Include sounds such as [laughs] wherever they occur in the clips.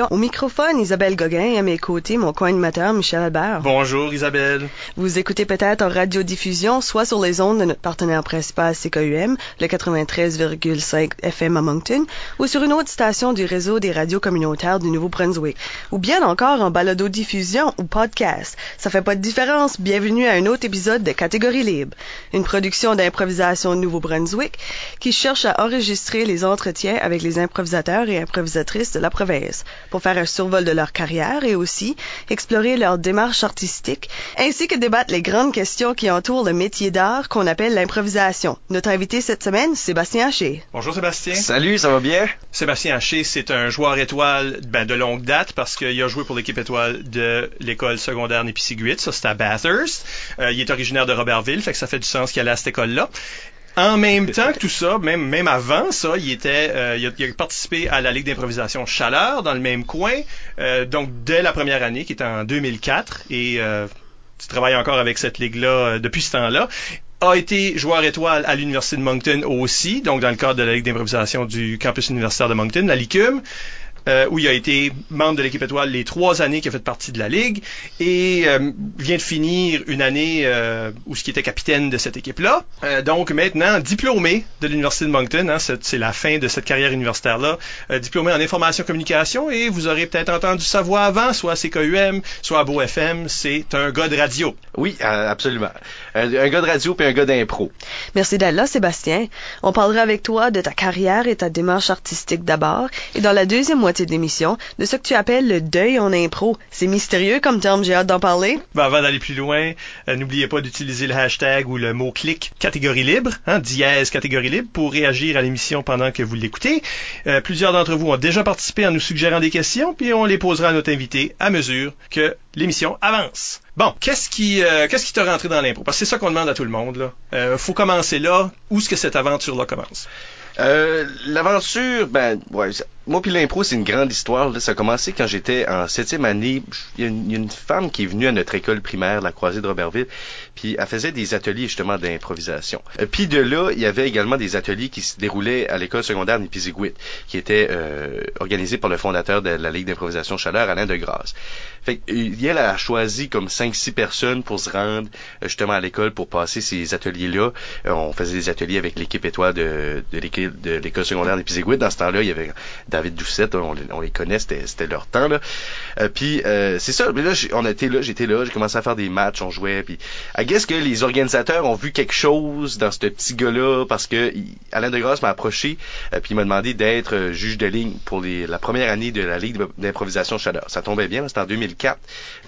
Au microphone, Isabelle Gauguin et à mes côtés, mon co-animateur Michel Albert. Bonjour Isabelle. Vous écoutez peut-être en radiodiffusion, soit sur les ondes de notre partenaire principal CKUM, le 93,5 FM à Moncton, ou sur une autre station du réseau des radios communautaires du Nouveau-Brunswick, ou bien encore en balado-diffusion ou podcast. Ça fait pas de différence. Bienvenue à un autre épisode de Catégorie libre, une production d'improvisation Nouveau-Brunswick qui cherche à enregistrer les entretiens avec les improvisateurs et improvisatrices de la province pour faire un survol de leur carrière et aussi explorer leur démarche artistique, ainsi que débattre les grandes questions qui entourent le métier d'art qu'on appelle l'improvisation. Notre invité cette semaine, Sébastien Haché. Bonjour Sébastien. Salut, ça va bien? Sébastien Haché, c'est un joueur étoile ben, de longue date parce qu'il a joué pour l'équipe étoile de l'école secondaire Nipissiguit, ça c'est à Bathurst. Euh, il est originaire de Robertville, fait que ça fait du sens qu'il allait à cette école-là. En même temps que tout ça, même, même avant ça, il était, euh, il, a, participé à la Ligue d'improvisation Chaleur dans le même coin, euh, donc dès la première année qui est en 2004 et euh, tu travailles encore avec cette ligue-là euh, depuis ce temps-là. A été joueur étoile à l'Université de Moncton aussi, donc dans le cadre de la Ligue d'improvisation du campus universitaire de Moncton, la LICUM euh, où il a été membre de l'équipe étoile les trois années qu'il a fait partie de la Ligue et euh, vient de finir une année euh, où ce qui était capitaine de cette équipe-là. Donc maintenant, diplômé de l'Université de Moncton, hein, c'est la fin de cette carrière universitaire-là, diplômé en information communication et vous aurez peut-être entendu sa voix avant, soit à CKUM, soit à Beau FM, c'est un gars de radio. Oui, absolument. Un, un gars de radio puis un gars d'impro. Merci d'être là, Sébastien. On parlera avec toi de ta carrière et ta démarche artistique d'abord et dans la deuxième moitié de l'émission de ce que tu appelles le deuil en impro. C'est mystérieux comme terme, j'ai hâte d'en parler. Ben, avant d'aller plus loin, euh, n'oubliez pas d'utiliser le hashtag ou le mot-clic catégorie libre, hein, dièse catégorie libre, pour réagir à l'émission pendant que vous l'écoutez. Euh, plusieurs d'entre vous ont déjà participé en nous suggérant des questions, puis on les posera à notre invité à mesure que l'émission avance. Bon, qu'est-ce qui euh, qu'est-ce qui t'a rentré dans l'impro? Parce que c'est ça qu'on demande à tout le monde. Là. Euh, faut commencer là. Où est-ce que cette aventure-là commence? Euh, L'aventure, ben, ouais, moi puis l'impro, c'est une grande histoire. Là. Ça a commencé quand j'étais en septième année. Il y, a une, il y, a une femme qui est venue à notre école primaire, la Croisée de Robertville, puis elle faisait des ateliers justement d'improvisation. Euh, puis de là, il y avait également des ateliers qui se déroulaient à l'école secondaire Nipiziguit, qui était euh, organisés par le fondateur de la Ligue d'improvisation Chaleur, Alain de Grasse. Fait elle a choisi comme 5-6 personnes pour se rendre justement à l'école pour passer ces ateliers-là. Euh, on faisait des ateliers avec l'équipe étoile de, l'école secondaire d'Épizégouit. Dans ce temps-là, il y avait David Doucette, on, les connaît, c'était leur temps. Là. Euh, puis euh, c'est ça, mais là, on était là, j'étais là, j'ai commencé à faire des matchs, on jouait. Puis I guess que les organisateurs ont vu quelque chose dans ce petit gars-là parce que Alain Degrasse m'a approché euh, puis il m'a demandé d'être euh, juge de ligne pour les, la première année de la Ligue d'improvisation Chaleur. Ça tombait bien, c'était en 2004.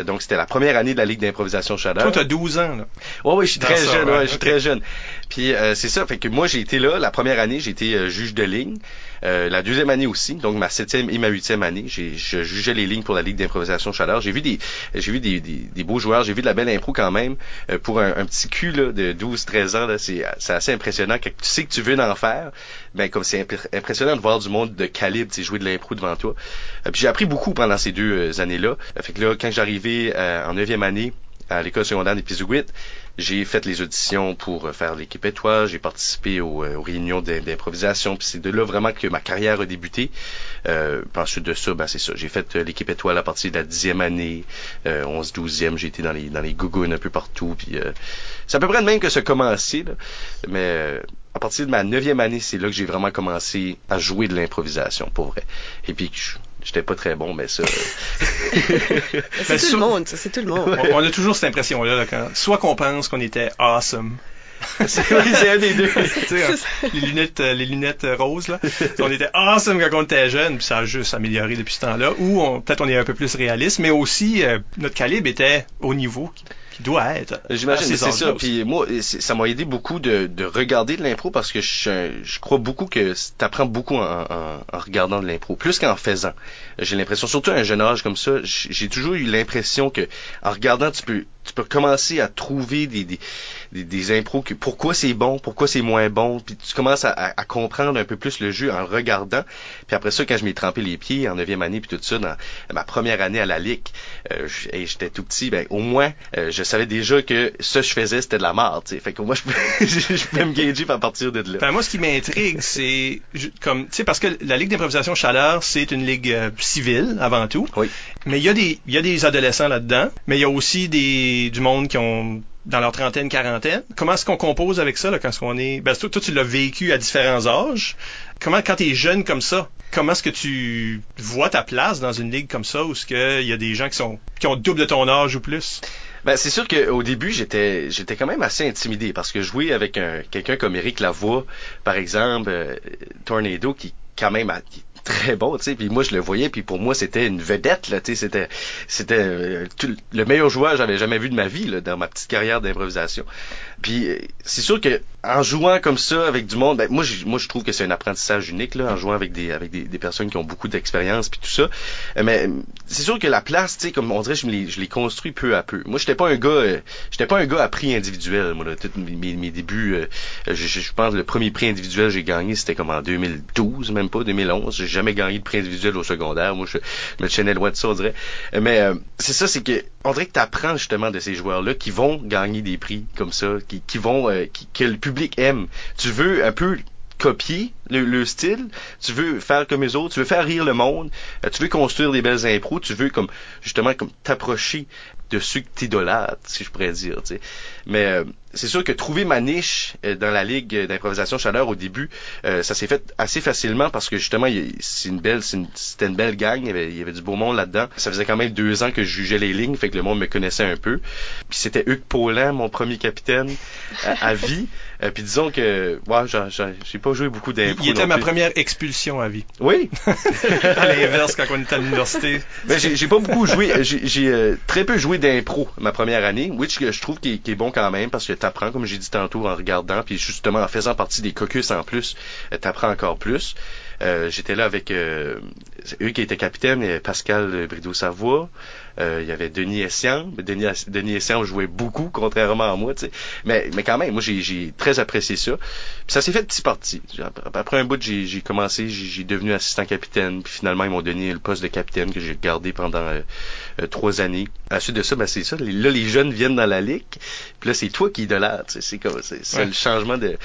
Donc c'était la première année de la Ligue d'improvisation Chaleur. Toi, t'as 12 ans, là. Ouais, oui, je suis très ça, jeune, ouais, ouais, je suis okay. très jeune. Puis euh, c'est ça, fait que moi j'ai été là, la première année, j'ai été euh, juge de ligne. Euh, la deuxième année aussi, donc ma septième et ma huitième année, j'ai, je jugeais les lignes pour la Ligue d'improvisation Chaleur. J'ai vu des, j'ai vu des, des, des, beaux joueurs, j'ai vu de la belle impro quand même. Euh, pour un, petit cul de 12-13 ans, là, c'est, c'est assez impressionnant. Quand tu sais que tu veux en faire, ben comme c'est imp impressionnant de voir du monde de calibre, jouer de l'impro devant toi. Euh, puis j'ai appris beaucoup pendant ces deux années-là. fait que là, quand j'arrivais en neuvième année à l'école secondaire d'Épizouguit, j'ai fait les auditions pour faire l'équipe étoile, j'ai participé aux, aux réunions d'improvisation, puis c'est de là vraiment que ma carrière a débuté. Euh, ensuite de ça, ben c'est ça. J'ai fait l'équipe étoile à partir de la dixième année, euh, 11, 12e, j'ai été dans les dans les gougounes un peu partout, puis euh, c'est à peu près le même que a commencé, là. mais à partir de ma neuvième année, c'est là que j'ai vraiment commencé à jouer de l'improvisation, pour vrai. Et puis j'étais pas très bon, mais ça. [laughs] c'est tout, le monde, ça, c'est tout le monde. On, on a toujours cette impression-là, là, quand, soit qu'on pense qu'on était awesome. [laughs] c'est un des deux. [laughs] les lunettes, les lunettes roses, là. On était awesome quand on était jeune, puis ça a juste amélioré depuis ce temps-là. Ou peut-être on est un peu plus réaliste, mais aussi euh, notre calibre était au niveau qui, doit être. J'imagine, c'est ça. Puis moi, ça m'a aidé beaucoup de, de regarder de l'impro parce que je, je, crois beaucoup que t'apprends beaucoup en, en, en, regardant de l'impro, plus qu'en faisant. J'ai l'impression, surtout à un jeune âge comme ça, j'ai toujours eu l'impression que en regardant, tu peux tu peux commencer à trouver des, des, des, des impros, que, pourquoi c'est bon, pourquoi c'est moins bon, puis tu commences à, à, comprendre un peu plus le jeu en le regardant. Puis après ça, quand je m'ai trempé les pieds en neuvième année, puis tout ça, dans ma première année à la Ligue, euh, j'étais tout petit, ben au moins, euh, je savais déjà que ce que je faisais, c'était de la merde, tu sais. Fait que moi, [laughs] je peux, je peux me gager à partir de là. Ben, moi, ce qui m'intrigue, c'est comme, tu sais, parce que la Ligue d'improvisation Chaleur, c'est une ligue euh, civile, avant tout. Oui. Mais il y a des, il y a des adolescents là-dedans, mais il y a aussi des, du monde qui ont dans leur trentaine, quarantaine. Comment est-ce qu'on compose avec ça là, quand on est... Ben, toi, toi tu l'as vécu à différents âges. Comment, quand tu es jeune comme ça, comment est-ce que tu vois ta place dans une ligue comme ça où ce qu'il y a des gens qui sont qui ont double de ton âge ou plus? Ben, c'est sûr qu'au début, j'étais j'étais quand même assez intimidé parce que jouer avec un, quelqu'un comme Eric Lavoie, par exemple, euh, Tornado, qui quand même a, très bon, tu sais. Puis moi, je le voyais, puis pour moi, c'était une vedette, là, tu sais. C'était, c'était euh, le meilleur joueur que j'avais jamais vu de ma vie, là, dans ma petite carrière d'improvisation. Puis euh, c'est sûr que en jouant comme ça avec du monde, ben, moi, je, moi, je trouve que c'est un apprentissage unique, là, en jouant avec des, avec des, personnes qui ont beaucoup d'expérience, puis tout ça. Euh, mais c'est sûr que la place, tu sais, comme on dirait, je l'ai, je construit peu à peu. Moi, j'étais pas un gars, j'étais pas un gars à prix individuel. Moi, là, mes, mes, débuts, je, pense le premier prix individuel que j'ai gagné, c'était comme en 2012, même pas 2011 jamais gagné de prix individuel au secondaire. Moi, je, me tiens loin de ça, on dirait. Mais euh, c'est ça, c'est que on dirait que tu apprends justement de ces joueurs-là qui vont gagner des prix comme ça, qui vont, euh, qui, que le public aime. Tu veux un peu copier le, style, tu veux faire comme les autres, tu veux faire rire le monde, euh, tu veux construire des belles impros, tu veux comme justement comme t'approcher de ceux que t'idolâtres, si je pourrais dire. sais. Mais euh, c'est sûr que trouver ma niche euh, dans la ligue d'improvisation chaleur au début, ça s'est fait assez facilement parce que justement c'est une belle, c'était une, belle gang, il y, avait, il y avait du beau monde là-dedans. Ça faisait quand même deux ans que je jugeais les lignes, fait que le monde me connaissait un peu. Puis c'était Hugues Paulin, mon premier capitaine à vie. Euh, puis disons que, ouais, j'ai pas joué beaucoup d'impro. Il était ma première expulsion à vie. Oui. [laughs] [laughs] à l'inverse, quand on était à l'université. Mais j'ai pas beaucoup joué. J'ai euh, très peu joué d'impro ma première année, which je trouve qui est, bon quand même parce que t'apprends, comme j'ai dit tantôt, en regardant, puis justement en faisant partie des caucus en plus, euh, t'apprends encore plus. Euh, j'étais là avec eux qui étaient capitaine, et Pascal Brideau-Savoie. Euh, il y avait Denis Essian. Denis, Denis Essian jouait beaucoup, contrairement à moi. sais. Mais, mais quand même, moi, j'ai très apprécié ça. Puis ça s'est fait petit parti. Après un bout, j'ai commencé, j'ai devenu assistant capitaine. Puis finalement, ils m'ont donné le poste de capitaine que j'ai gardé pendant euh, euh, trois années. À la suite de ça, ben, c'est ça. Là, les jeunes viennent dans la ligue. Puis là, c'est toi qui idolâtre. C'est comme c'est le changement de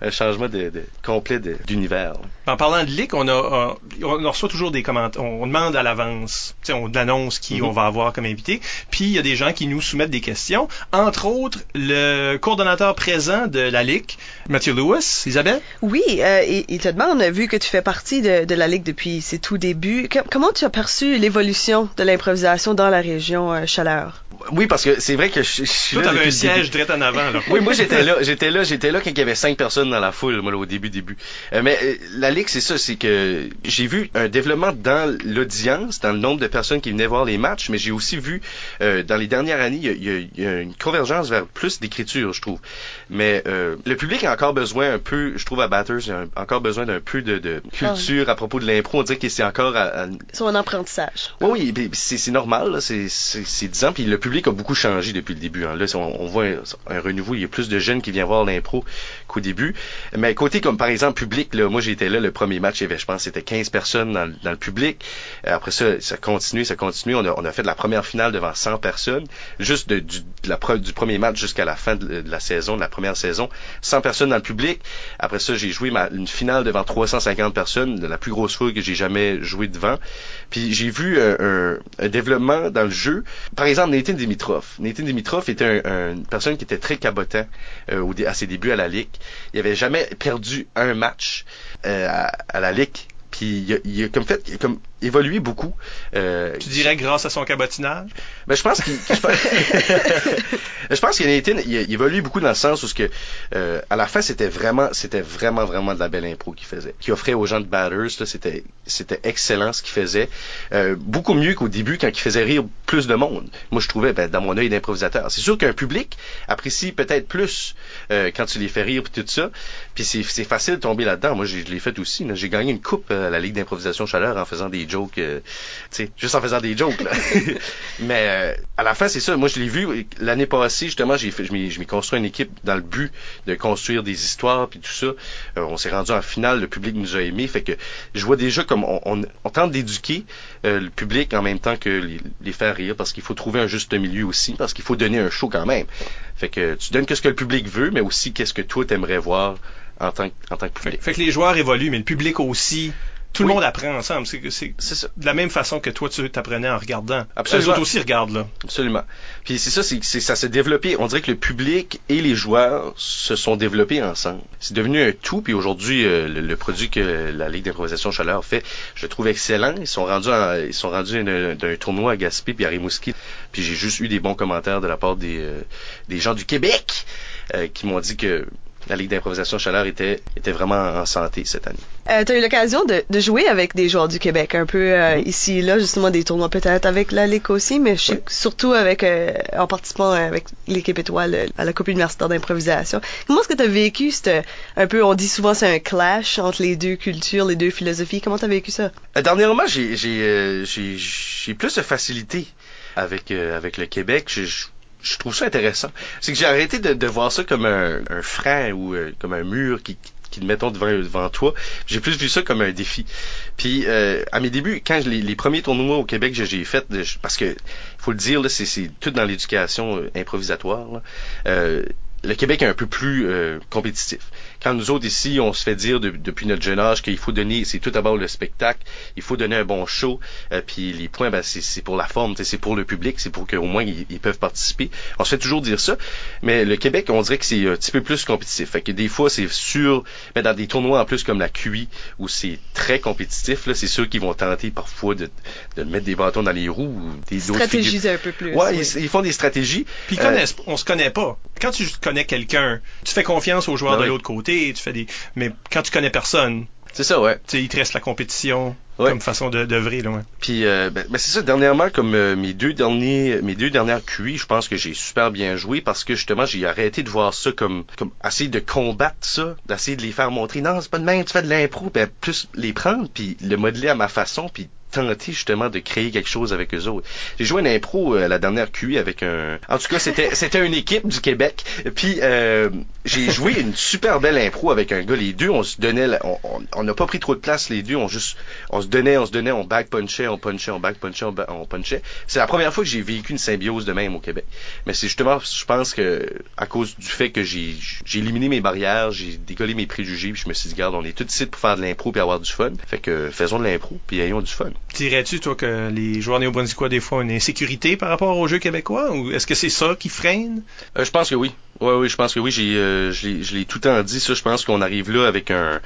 un changement de, de complet d'univers. En parlant de ligue, on a on, reçoit toujours des commentaires. On, demande à l'avance. On annonce qui mm-hmm. on va avoir comme invité. Puis il y a des gens qui nous soumettent des questions. Entre autres, le coordonnateur présent de la Ligue, Mathieu Lewis. Isabelle? Oui, euh, il, te demande, vu que tu fais partie de, la Ligue depuis ses tout débuts, comment tu as perçu l'évolution de l'improvisation dans la région euh, Chaleur? Oui, parce que c'est vrai que je, je suis Toi, t'avais un siège direct en avant, là. [laughs] oui, moi, j'étais là, j'étais là, j'étais là quand il y avait cinq personnes dans la foule, moi, au début, début. Euh, mais euh, la Ligue, c'est ça, c'est que j'ai vu un développement dans l'audience, dans le nombre de personnes qui venaient voir les matchs, mais j'ai aussi vu, euh, dans les dernières années, il y, a, une convergence vers plus d'écriture, je trouve. Mais le public a encore besoin un peu, je trouve, à Batters, il a encore besoin d'un peu de, de culture ah à propos de l'impro. On dirait que c'est encore à, Son apprentissage. Oui, oui, c'est normal, c'est 10 ans, puis le public a beaucoup changé depuis le début. Hein. Là, on, voit un, renouveau. Il y a plus de jeunes qui viennent voir l'impro qu'au début. Mais côté comme par exemple public, là, moi j'étais là le premier match, je pense, c'était 15 personnes dans, le public. Euh, après ça, ça continue, ça continue. On a, on a fait de la première finale devant 100 personnes, juste de, du, du premier match jusqu'à la fin de, la saison, de la première saison. 100 personnes dans le public. Après ça, j'ai joué ma, une finale devant 350 personnes, la plus grosse foule que j'ai jamais joué devant. Puis j'ai vu un, un, développement dans le jeu. Par exemple, Nathan Dimitrov. Nathan Dimitrov était une personne qui était très cabotant euh, à ses débuts à la Ligue. Il avait jamais perdu un match euh, à, la Ligue. Puis il a comme fait comme évolué beaucoup. Euh, tu dirais grâce à son cabotinage? Ben, je pense qu'il, [laughs] je pense qu'il a, il évolué beaucoup dans le sens où ce que, euh, à la fin, c'était vraiment, c'était vraiment, vraiment de la belle impro qu'il faisait. Qu'il offrait aux gens de Batters, c'était, c'était excellent ce qu'il faisait. Euh, beaucoup mieux qu'au début quand il faisait rire plus de monde. Moi, je trouvais, ben, dans mon œil d'improvisateur. C'est sûr qu'un public apprécie peut-être plus quand tu les fais rire puis tout ça. Puis c'est, c'est facile de tomber là-dedans. Moi, je l'ai fait aussi. J'ai gagné une coupe à la Ligue d'improvisation chaleur en faisant des des jokes, euh, tu sais, juste en faisant des jokes. Là. [laughs] Mais euh, à la fin, c'est ça. Moi, je l'ai vu l'année passée. Justement, j'ai fait, je m'ai construit une équipe dans le but de construire des histoires puis tout ça. on s'est rendu en finale. Le public nous a aimés. Fait que je vois déjà comme on, on, tente d'éduquer le public en même temps que les, les faire rire parce qu'il faut trouver un juste milieu aussi parce qu'il faut donner un show quand même. Fait que tu donnes qu'est-ce que le public veut, mais aussi qu'est-ce que toi t'aimerais voir en tant, en tant que public. Fait, que les joueurs évoluent, mais le public aussi. Tout le monde apprend ensemble. C'est de la même façon que toi, tu t'apprenais en regardant. Absolument. Les autres aussi regardent, là. Absolument. Puis c'est ça, c'est ça s'est développé. On dirait que le public et les joueurs se sont développés ensemble. C'est devenu un tout. Puis aujourd'hui, euh, le, produit que la Ligue d'improvisation Chaleur fait, je le trouve excellent. Ils sont rendus, ils sont rendus d'un tournoi à Gaspé puis à Rimouski. Puis j'ai juste eu des bons commentaires de la part des, euh, des gens du Québec euh, qui m'ont dit que la Ligue d'improvisation chaleur était, était vraiment en santé cette année. Euh, tu as eu l'occasion de, de, jouer avec des joueurs du Québec, un peu euh, ici et là, justement des tournois peut-être avec la Ligue aussi, mais surtout avec euh, en participant avec l'équipe étoile à la Coupe universitaire d'improvisation. Comment est-ce que tu as vécu cette, un peu, on dit souvent c'est un clash entre les deux cultures, les deux philosophies? Comment tu as vécu ça? dernièrement, j'ai, j'ai, j'ai, plus de facilité avec, avec le Québec. Je, je trouve ça intéressant. C'est que j'ai arrêté de, de, voir ça comme un, un frein ou euh, comme un mur qui, qui te mettons devant, devant toi. J'ai plus vu ça comme un défi. Puis euh, à mes débuts, quand les, les premiers tournois au Québec que j'ai fait, parce que faut le dire, c'est, tout dans l'éducation euh, improvisatoire. Là. Euh, le Québec est un peu plus euh, compétitif. Quand nous autres ici, on se fait dire depuis notre jeune âge qu'il faut donner, c'est tout d'abord le spectacle, il faut donner un bon show, euh, puis les points, ben, c'est pour la forme, c'est pour le public, c'est pour qu'au moins ils, peuvent participer. On se fait toujours dire ça, mais le Québec, on dirait que c'est un petit peu plus compétitif. Fait que des fois, c'est sûr, mais dans des tournois en plus comme la QI, où c'est très compétitif, là, c'est sûr qu'ils vont tenter parfois de, de mettre des bâtons dans les roues. Des Stratégiser un peu plus. Ouais, Ils, font des stratégies. Puis euh, on se connaît pas. Quand tu connais quelqu'un, tu fais confiance aux joueurs ben de l'autre côté, tu fais des, mais quand tu connais personne, c'est ça, ouais. Tu sais, il te reste la compétition comme façon de d'œuvrer, là, ouais. Puis, euh, ben, ben, c'est ça. Dernièrement, comme euh, mes deux derniers, mes deux dernières QI, je pense que j'ai super bien joué parce que justement, j'ai arrêté de voir ça comme, comme essayer de combattre ça, d'essayer de les faire montrer. Non, c'est pas de même, tu fais de l'impro, ben plus les prendre, puis le modeler à ma façon, puis tenter justement de créer quelque chose avec eux autres. J'ai joué une impro euh, la dernière QI avec un. En tout cas, c'était [laughs] c'était une équipe du Québec. Puis euh, j'ai joué une super belle impro avec un gars. Les deux, on se donnait, on n'a pas pris trop de place. Les deux, on juste, on se donnait, on se donnait, on back punchait, on punchait, on back punchait, on, punchait. C'est la première fois que j'ai vécu une symbiose de même au Québec. Mais c'est justement, je pense que à cause du fait que j'ai j'ai éliminé mes barrières, j'ai décollé mes préjugés, puis je me suis dit, regarde, on est tous ici pour faire de l'impro puis avoir du fun. Fait que faisons de l'impro puis ayons du fun. Dirais-tu, toi, que les joueurs néo-brunswickois, des fois, ont une insécurité par rapport aux jeux québécois? Ou est-ce que c'est ça qui freine? Euh, je pense que oui. Oui, oui, je pense que oui. J'ai, euh, je l'ai tout le temps dit, ça. Je pense qu'on arrive là avec un,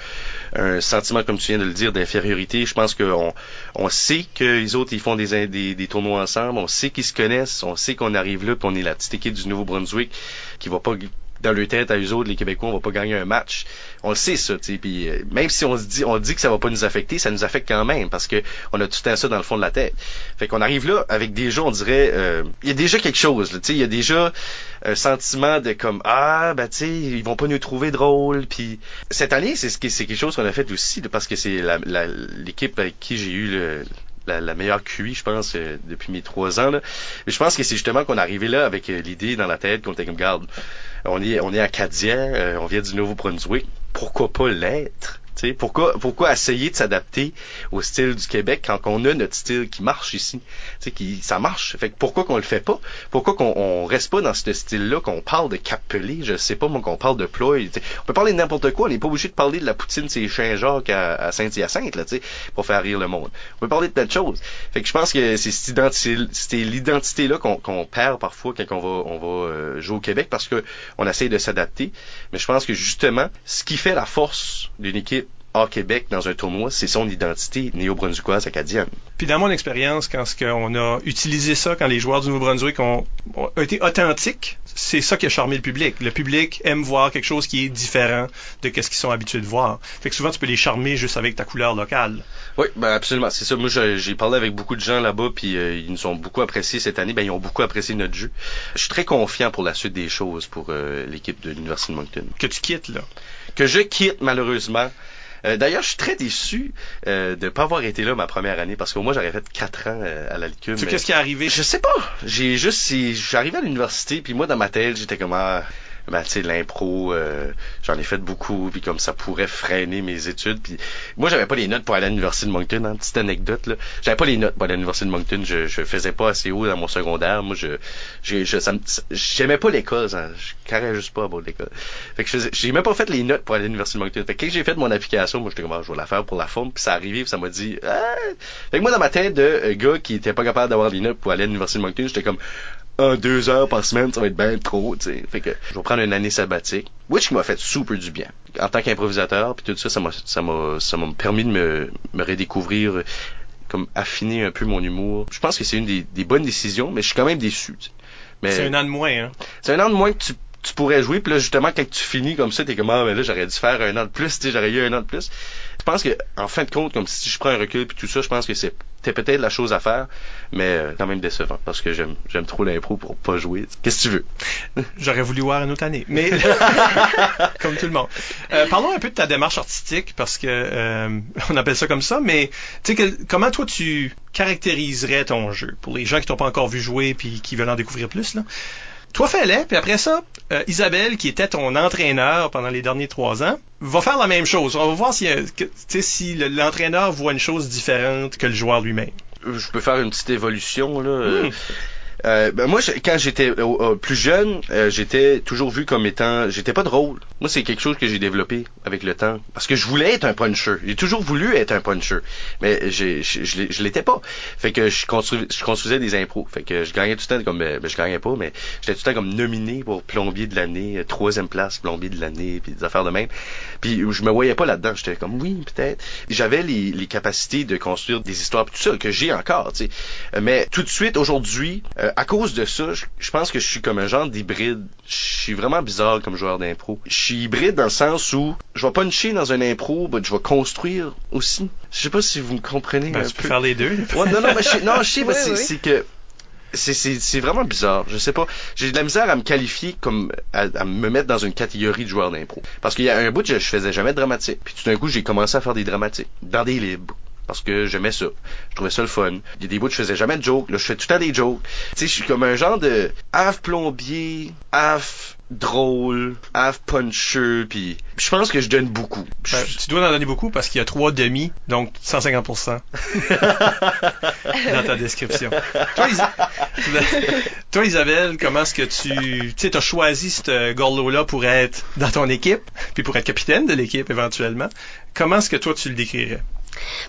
sentiment, comme tu viens de le dire, d'infériorité. Je pense qu'on on sait que les autres, ils font des, des, des tournois ensemble. On sait qu'ils se connaissent. On sait qu'on arrive là, puis on est la petite équipe du Nouveau-Brunswick qui va pas dans leur tête à eux autres, les Québécois, on va pas gagner un match. On le sait ça, tu. Puis euh, même si on se dit, on dit que ça va pas nous affecter, ça nous affecte quand même parce que on a tout le temps ça dans le fond de la tête. Fait qu'on arrive là avec déjà, on dirait, euh, il y a déjà quelque chose. Tu sais, il y a déjà un sentiment de comme ah ben tu sais, ils vont pas nous trouver drôle. Puis cette année, c'est quelque chose qu'on a fait aussi parce que c'est l'équipe avec qui j'ai eu le la, meilleure QI, je pense, euh, depuis mes trois ans. Là. je pense que c'est justement qu'on est arrivé là avec l'idée dans la tête qu'on était comme garde on est, on est acadien, euh, on vient du Nouveau-Brunswick. Pourquoi pas l'être? Pourquoi, pourquoi essayer de s'adapter au style du Québec quand on a notre style qui marche ici? qui, ça marche. Fait que pourquoi qu'on le fait pas? Pourquoi qu'on on reste pas dans ce style-là, qu'on parle de capelé, je sais pas, moi, qu'on parle de ploy. On peut parler de n'importe quoi, on n'est pas obligé de parler de la poutine c'est Saint-Jacques à, à Saint-Hyacinthe, là, pour faire rire le monde. On peut parler de plein de choses. Fait que je pense que c'est cette l'identité-là qu'on perd parfois quand on va, on va euh, jouer au Québec parce que on essaye de s'adapter. Mais je pense que justement, ce qui fait la force d'une équipe hors Québec dans un tournoi, c'est son identité néo-brunswickoise acadienne. Puis dans mon expérience, quand on a utilisé ça, quand les joueurs du Nouveau-Brunswick ont, été authentiques, c'est ça qui a charmé le public. Le public aime voir quelque chose qui est différent de ce qu'ils sont habitués de voir. Fait que souvent, tu peux les charmer juste avec ta couleur locale. Oui, ben absolument. C'est ça. Moi, j'ai parlé avec beaucoup de gens là-bas, puis euh, ils nous ont beaucoup apprécié cette année. Ben, ils ont beaucoup apprécié notre jeu. Je suis très confiant pour la suite des choses pour euh, l'équipe de l'Université de Moncton. Que tu quittes, là. Que je quitte, malheureusement. Euh, D'ailleurs, je suis très déçu euh, de pas avoir été là ma première année parce qu'au moins j'aurais fait quatre ans euh, à la. Tu sais, qu'est-ce qui est arrivé? Je sais pas. J'ai juste, j'arrivais à l'université, puis moi dans ma tête, j'étais comme ah, ben tu sais l'impro, euh, j'en ai fait beaucoup, puis comme ça pourrait freiner mes études. Puis moi j'avais pas les notes pour aller à l'université de Moncton. Hein, petite anecdote là, j'avais pas les notes pour l'université de Moncton. Je, je faisais pas assez haut dans mon secondaire. Moi je, j'ai- je, ça j'aimais pas l'école. ça. Je carrais juste pas à bord de l'école. Fait que je j'ai même pas fait les notes pour aller à l'université de Moncton. Fait que quand j'ai fait mon application, moi j'étais comme ah, je vais la faire pour la forme. Puis ça arrivé, puis ça m'a dit ah. Fait que moi dans ma tête de euh, gars qui était pas capable d'avoir les notes pour aller à l'université de Moncton, j'étais comme un, deux heures par semaine, ça va être bien trop, tu sais. Fait que je vais prendre une année sabbatique, which m'a fait super du bien. En tant qu'improvisateur, puis tout ça, ça m'a, ça m'a, ça m'a permis de me, me redécouvrir, comme affiner un peu mon humour. Je pense que c'est une des, des bonnes décisions, mais je suis quand même déçu. Mais C'est un an de moins, hein? c'est un an de moins que tu, tu pourrais jouer, puis là, justement, quand tu finis comme ça, t'es comme, ah, mais là, j'aurais dû faire un an de plus, tu j'aurais eu un an de plus. Je pense que, en fin de compte, comme si je prends un recul, puis tout ça, je pense que c'est c'était peut-être la chose à faire, mais euh, quand même décevant, parce que j'aime, j'aime trop l'impro pour pas jouer. Qu'est-ce que tu veux? [laughs] J'aurais voulu voir une autre année, mais [laughs] comme tout le monde. Euh, parlons un peu de ta démarche artistique parce que euh, on appelle ça comme ça, mais tu sais comment toi tu caractériserais ton jeu? Pour les gens qui t'ont pas encore vu jouer puis qui veulent en découvrir plus là. Toi fais-le, puis après ça, euh, Isabelle, qui était ton entraîneur pendant les derniers trois ans, va faire la même chose. On va voir si, euh, si le- l'entraîneur voit une chose différente que le joueur lui-même. Je peux faire une petite évolution, là. euh, Hmm. Euh, ben moi, quand j'étais plus jeune, euh, j'étais toujours vu comme étant, j'étais pas drôle. Moi, c'est quelque chose que j'ai développé avec le temps, parce que je voulais être un puncher. J'ai toujours voulu être un puncher, mais je, l'étais pas. Fait que je construisais, je construisais des impros. Fait que je gagnais tout le temps comme, ben, je gagnais pas, mais j'étais tout le temps comme nominé pour plombier de l'année, euh, troisième place plombier de l'année, puis des affaires de même. Puis je me voyais pas là-dedans. J'étais comme oui, peut-être. J'avais les, capacités de construire des histoires tout ça que j'ai encore, tu sais. Mais tout de suite aujourd'hui, euh, à cause de ça, je, je pense que je suis comme un genre d'hybride. Je suis vraiment bizarre comme joueur d'impro. Je suis hybride dans le sens où je vais puncher dans un impro, mais je vais construire aussi. Je sais pas si vous me comprenez Ben, un tu peux peu. faire les deux. Ouais, non, non, mais je sais, non, je sais, [laughs] mais Oui, c'est, oui. c'est que c'est, c'est, c'est vraiment bizarre. Je sais pas. J'ai de la misère à me qualifier comme à, à me mettre dans une catégorie de joueur d'impro. Parce qu'il y a un bout, je, je faisais jamais de dramatique. Puis tout d'un coup, j'ai commencé à faire des dramatiques dans des libres. Parce que j'aimais ça. Je trouvais ça le fun. Il y a des bouts, je faisais jamais de jokes. Là, je fais tout le temps des jokes. Tu sais, je suis comme un genre de half plombier, half drôle, half puncher, puis je pense que je donne beaucoup. Ben, tu dois en donner beaucoup parce qu'il y a trois demi, donc 150% dans ta description. Toi, Toi, Isabelle, comment est-ce que tu... Tu sais, t'as choisi ce gorlot-là pour être dans ton équipe, puis pour être capitaine de l'équipe éventuellement. Comment est-ce que toi, tu le décrirais?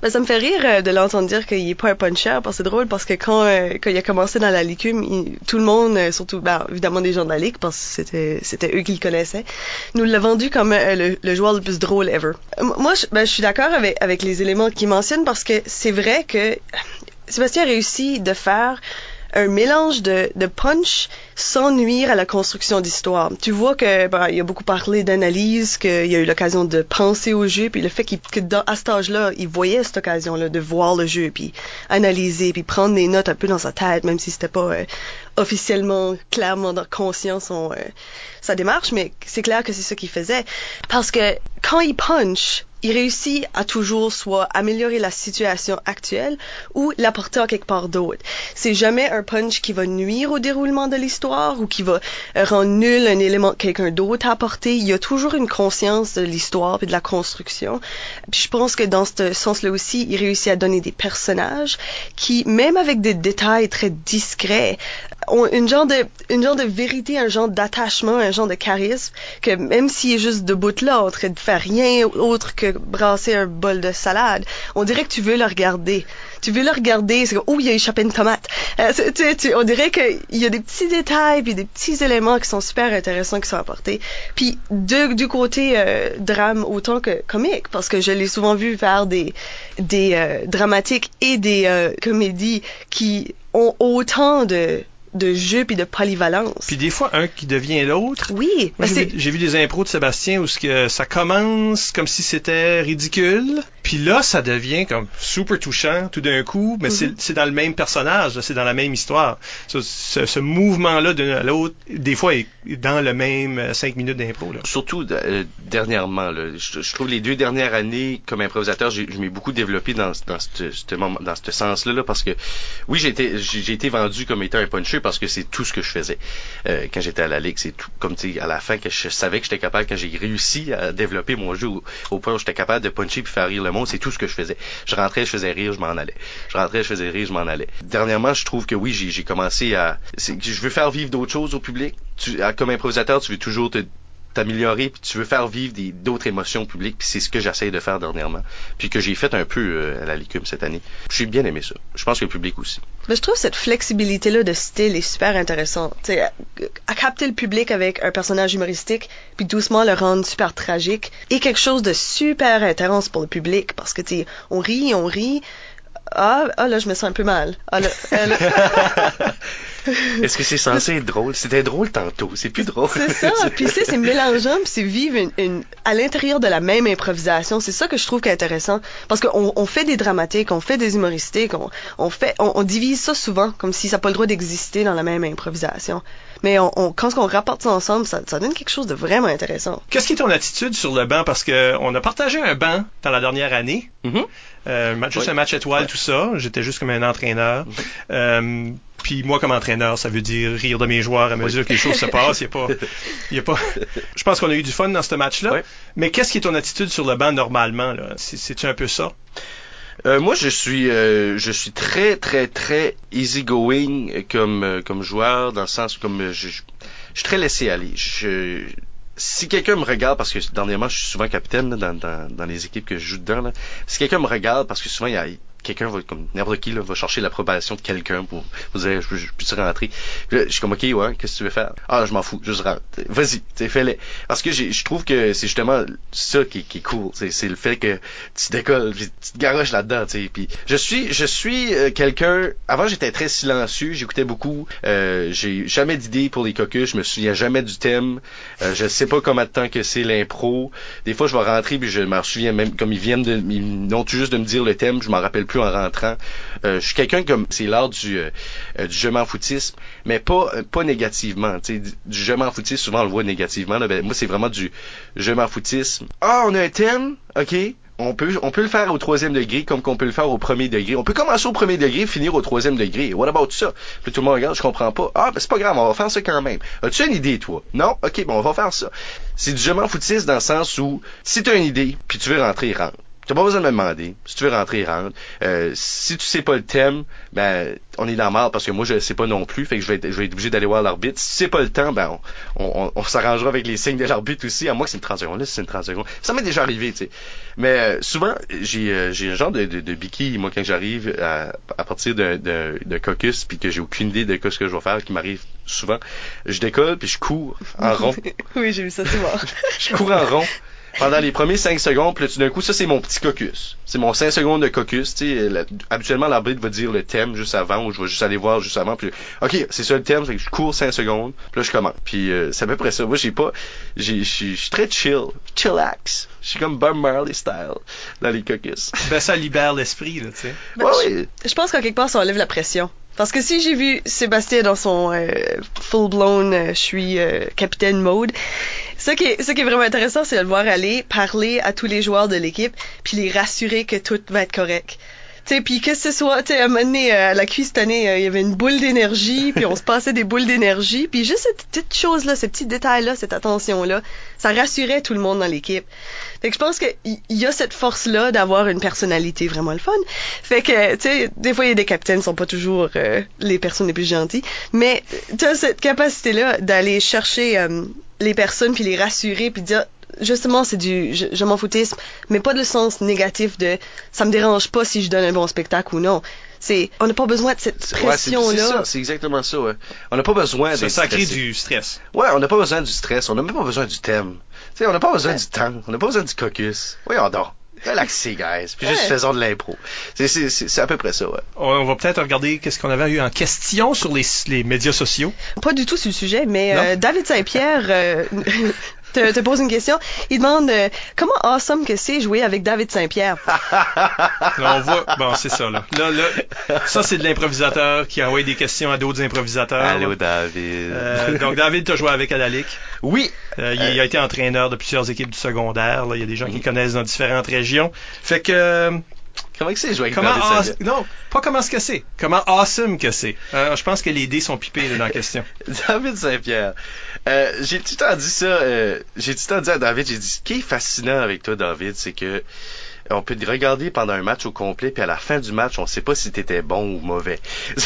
Ben, ça me fait rire euh, de l'entendre dire qu'il est pas un puncher, parce que c'est drôle, parce que quand, euh, quand il a commencé dans la licume, il- tout le monde, euh, surtout, ben, évidemment des gens de la ligue, parce que c'était, c'était eux qui le connaissaient, nous l'a vendu comme euh, le, le joueur le plus drôle ever. Euh, Moi, je, ben, je suis d'accord avec, avec les éléments qu'il mentionne, parce que c'est vrai que Sébastien a réussi de faire un mélange de, de punch sans nuire à la construction d'histoire. Tu vois que ben, il a beaucoup parlé d'analyse, qu'il a eu l'occasion de penser au jeu, puis le fait qu'il, que dans, à cet âge-là, il voyait cette occasion-là de voir le jeu, puis analyser, puis prendre des notes un peu dans sa tête, même si c'était pas euh, officiellement, clairement dans conscient son, euh, sa démarche, mais c'est clair que c'est ce qu'il faisait. Parce que quand il punch, il réussit à toujours soit améliorer la situation actuelle ou l'apporter à quelque part d'autre. C'est jamais un punch qui va nuire au déroulement de l'histoire ou qui va euh, rendre nul un élément que quelqu'un d'autre a apporté. Il y a toujours une conscience de l'histoire et de la construction. Puis je pense que dans ce sens-là aussi, il réussit à donner des personnages qui, même avec des détails très discrets, ont une genre de, une genre de vérité, un genre d'attachement, un genre de charisme que même s'il est juste debout là en train de faire rien autre que brasser un bol de salade, on dirait que tu veux le regarder. Tu veux le regarder, c'est comme, oh, il a échappé une tomate. Euh, tu, tu- on dirait qu'il y a des petits détails puis des petits éléments qui sont super intéressants qui sont apportés. Puis du côté euh, drame autant que comique, parce que je l'ai souvent vu faire des, des euh, dramatiques et des euh, comédies qui ont autant de de jeu puis de polyvalence. Puis des fois, un qui devient l'autre. Oui. Ben j'ai, vu, des impros de Sébastien où ce que ça commence comme si c'était ridicule, puis là, ça devient comme super touchant tout d'un coup, mais c'est, c'est dans le même personnage, c'est dans la même histoire. Ce, ce- ce mouvement-là d'un à l'autre, des fois, est dans le même euh, cinq minutes d'impro. Là. Surtout euh, dernièrement, là, je, je trouve les deux dernières années comme improvisateur, je m'ai beaucoup développé dans, dans ce sens-là, là, parce que oui, j'ai été, été vendu comme étant un puncher parce que c'est tout ce que je faisais euh, quand j'étais à la ligue. C'est tout, comme tu à la fin que je savais que j'étais capable, quand j'ai réussi à développer mon jeu au, point où j'étais capable de puncher puis faire rire le monde, c'est tout ce que je faisais. Je rentrais, je faisais rire, je m'en allais. Je rentrais, je faisais rire, je m'en allais. Dernièrement, je trouve que oui, j'ai, commencé à, je veux faire vivre d'autres choses au public. Tu, comme improvisateur, tu veux toujours te t'améliorer puis tu veux faire vivre des d'autres émotions public puis c'est ce que j'essaie de faire dernièrement puis que j'ai fait un peu euh, à la Licume cette année j'ai bien aimé ça je pense que le public aussi Ben, je trouve cette flexibilité-là de style est super intéressante. Tu sais, à, à capter le public avec un personnage humoristique, puis doucement le rendre super tragique, et quelque chose de super intense pour le public, parce que, tu on rit, on rit. Ah, ah, là, je me sens un peu mal. Ah, là, ah, là- [laughs] [laughs] est-ce que c'est censé être drôle? C'était drôle tantôt c'est plus drôle C'est ça. [laughs] Puis tu sais, c'est mélangeant, puis c'est vivre une, une- à l'intérieur de la même improvisation. C'est ça que je trouve qui est intéressant, parce qu'on on fait des dramatiques, on fait des humoristiques, on, on fait, on, on divise ça souvent comme si ça n'a pas le droit d'exister dans la même improvisation. Mais on, on- quand on rapporte ça ensemble, ça, ça donne quelque chose de vraiment intéressant. Qu'est-ce qui est ton attitude sur le banc? Parce que on a partagé un banc dans la dernière année. Mhm. Euh, juste un match étoile, tout ça. J'étais juste comme un entraîneur. Euh, puis moi, comme entraîneur, ça veut dire rire de mes joueurs à mesure que les choses se passent. Il y a pas, [laughs] il y a pas. Je pense qu'on a eu du fun dans ce match-là. Mais qu'est-ce qui est ton attitude sur le banc normalement là? C'est- C'est-tu un peu ça? Euh, moi, je suis, euh, je suis très, très, très easygoing comme, euh, comme joueur, dans le sens où comme euh, je, je, je suis très laissé aller. Je, si quelqu'un me regarde, parce que dernièrement, je suis souvent capitaine là, dans, dans, dans les équipes que je joue dedans, là, si quelqu'un me regarde, parce que souvent, il y a quelqu'un va comme n'importe qui là, va chercher l'approbation de quelqu'un pour, pour dire je peux, je peux rentrer. Je suis comme ok ouais qu'est-ce que tu veux faire? Ah je m'en fous juste rentre. Vas-y tu fais-le. Parce que je trouve que c'est justement ça qui, qui est cool c'est le fait que tu décolles puis tu te garoches là-dedans tu puis je suis je suis euh, quelqu'un avant j'étais très silencieux j'écoutais beaucoup euh, j'ai jamais d'idée pour les caucus je me souviens jamais du thème euh, je sais pas combien de temps que c'est l'impro. Des fois je vais rentrer puis je m'en souviens même comme ils viennent de ils n'ont juste de me dire le thème je m'en rappelle plus en rentrant Euh, je suis quelqu'un comme c'est l'art du euh, euh, du je m'en foutisme mais pas euh, pas négativement tu sais du, je m'en foutisme souvent on le voit négativement là. Ben, moi c'est vraiment du je m'en foutisme ah on a un thème? Ok on peut, on peut le faire au troisième degré comme qu'on peut le faire au premier degré. On peut commencer au premier degré, finir au troisième degré. What about ça? Puis tout le monde regarde, je comprends pas. Ah, ben c'est pas grave, on va faire ça quand même. As-tu une idée, toi? Non? Ok, bon, on va faire ça. C'est du je m'en foutiste dans le sens où, si tu as une idée, puis tu veux rentrer, rentre. T'as pas besoin de me demander. Si tu veux rentrer, rentre. Euh, si tu sais pas le thème, ben on est dans merde parce que moi je sais pas non plus, fait que je vais être, je vais être obligé d'aller voir l'arbitre. Si c'est pas le temps, ben on, on, on s'arrangera avec les signes de l'arbitre aussi, à moins que c'est une 30 secondes. Là, c'est une 30 secondes. Ça m'est déjà arrivé, tu sais. Mais euh, souvent, j'ai euh, j'ai un genre de, de, de béquille, moi, quand j'arrive à, à partir d'un caucus, puis que j'ai aucune idée de ce que je vais faire, qui m'arrive souvent. Je décolle, puis je cours en [laughs] rond. oui, j'ai vu ça souvent. [laughs] je cours en rond pendant les premiers 5 secondes, puis là, tout d'un coup, ça, c'est mon petit caucus. C'est mon 5 secondes de caucus, tu sais. la- Habituellement, l'arbitre va dire le thème juste avant, ou je vais juste aller voir juste avant, puis OK, c'est ça le thème, fait que je cours 5 secondes, puis là, je commence. Puis euh, c'est à peu près ça. Moi, j'ai pas... j'ai- Je suis très chill. Chillax. Je suis comme Bob Marley style dans les caucus. Ben ça libère l'esprit là, tu sais. Ben, ouais, je- ouais. Je pense qu'en quelque part, ça enlève la pression. Parce que si j'ai vu Sébastien dans son euh, full-blown euh, je suis euh, capitaine mode, ce qui, est, vraiment intéressant, c'est de le voir aller parler à tous les joueurs de l'équipe, puis les rassurer que tout va être correct. Puis que ce soit, à un moment euh, à la cuisse cette année, euh, il y avait une boule d'énergie, [laughs] puis on se passait des boules d'énergie, puis juste cette petite chose-là, ce petit détail-là, cette attention-là, ça rassurait tout le monde dans l'équipe. Fait que je pense qu'il y a cette force-là d'avoir une personnalité vraiment le fun. Fait que, tu sais, des fois, il y a des capitaines qui sont pas toujours euh, les personnes les plus gentilles, mais tu as cette capacité-là d'aller chercher euh, les personnes, puis les rassurer, puis dire, justement, c'est du je, je m'en foutisme, mais pas de le sens négatif de ça me dérange pas si je donne un bon spectacle ou non. C'est, on n'a pas besoin de cette Ouais, c'est c'est pression-là. ça, c'est exactement ça. Ouais. On n'a pas besoin d'être ça crée du stress. Ouais, on n'a pas besoin du stress, on n'a même pas besoin du thème. Tu sais, on n'a pas besoin du temps, on n'a pas besoin du caucus. Oui, on dort. Relaxez, guys. Puis juste faisons de l'impro. C'est, c'est, c'est, c'est à peu près ça, ouais. On va peut-être regarder qu'est-ce qu'on avait eu en question sur les, les médias sociaux. Pas du tout sur le sujet, mais euh, David Saint-Pierre euh, te, te pose une question. Il demande euh, comment awesome que c'est jouer avec David Saint-Pierre? Là, [laughs] on voit, bon, c'est ça, là. Là, là, ça, c'est de l'improvisateur qui envoie des questions à d'autres improvisateurs. Allô, David. Euh, donc, David, t'as joué avec à la Ligue. oui. Euh, il, il a été entraîneur de plusieurs équipes du secondaire. Là. Il y a des gens qui le connaissent dans différentes régions. Fait que, euh, Comment que c'est jouer avec comment non, pas comment ce que c'est. Comment awesome que c'est. Euh, je pense que les dés sont pipés là, dans la question. [laughs] David Saint-Pierre. Euh, j'ai tout le temps dit ça, euh, j'ai tout le temps dit à David, j'ai dit, ce qui est fascinant avec toi, David, c'est que on peut te regarder pendant un match au complet, puis à la fin du match, on sait pas si t'étais bon ou mauvais. [laughs]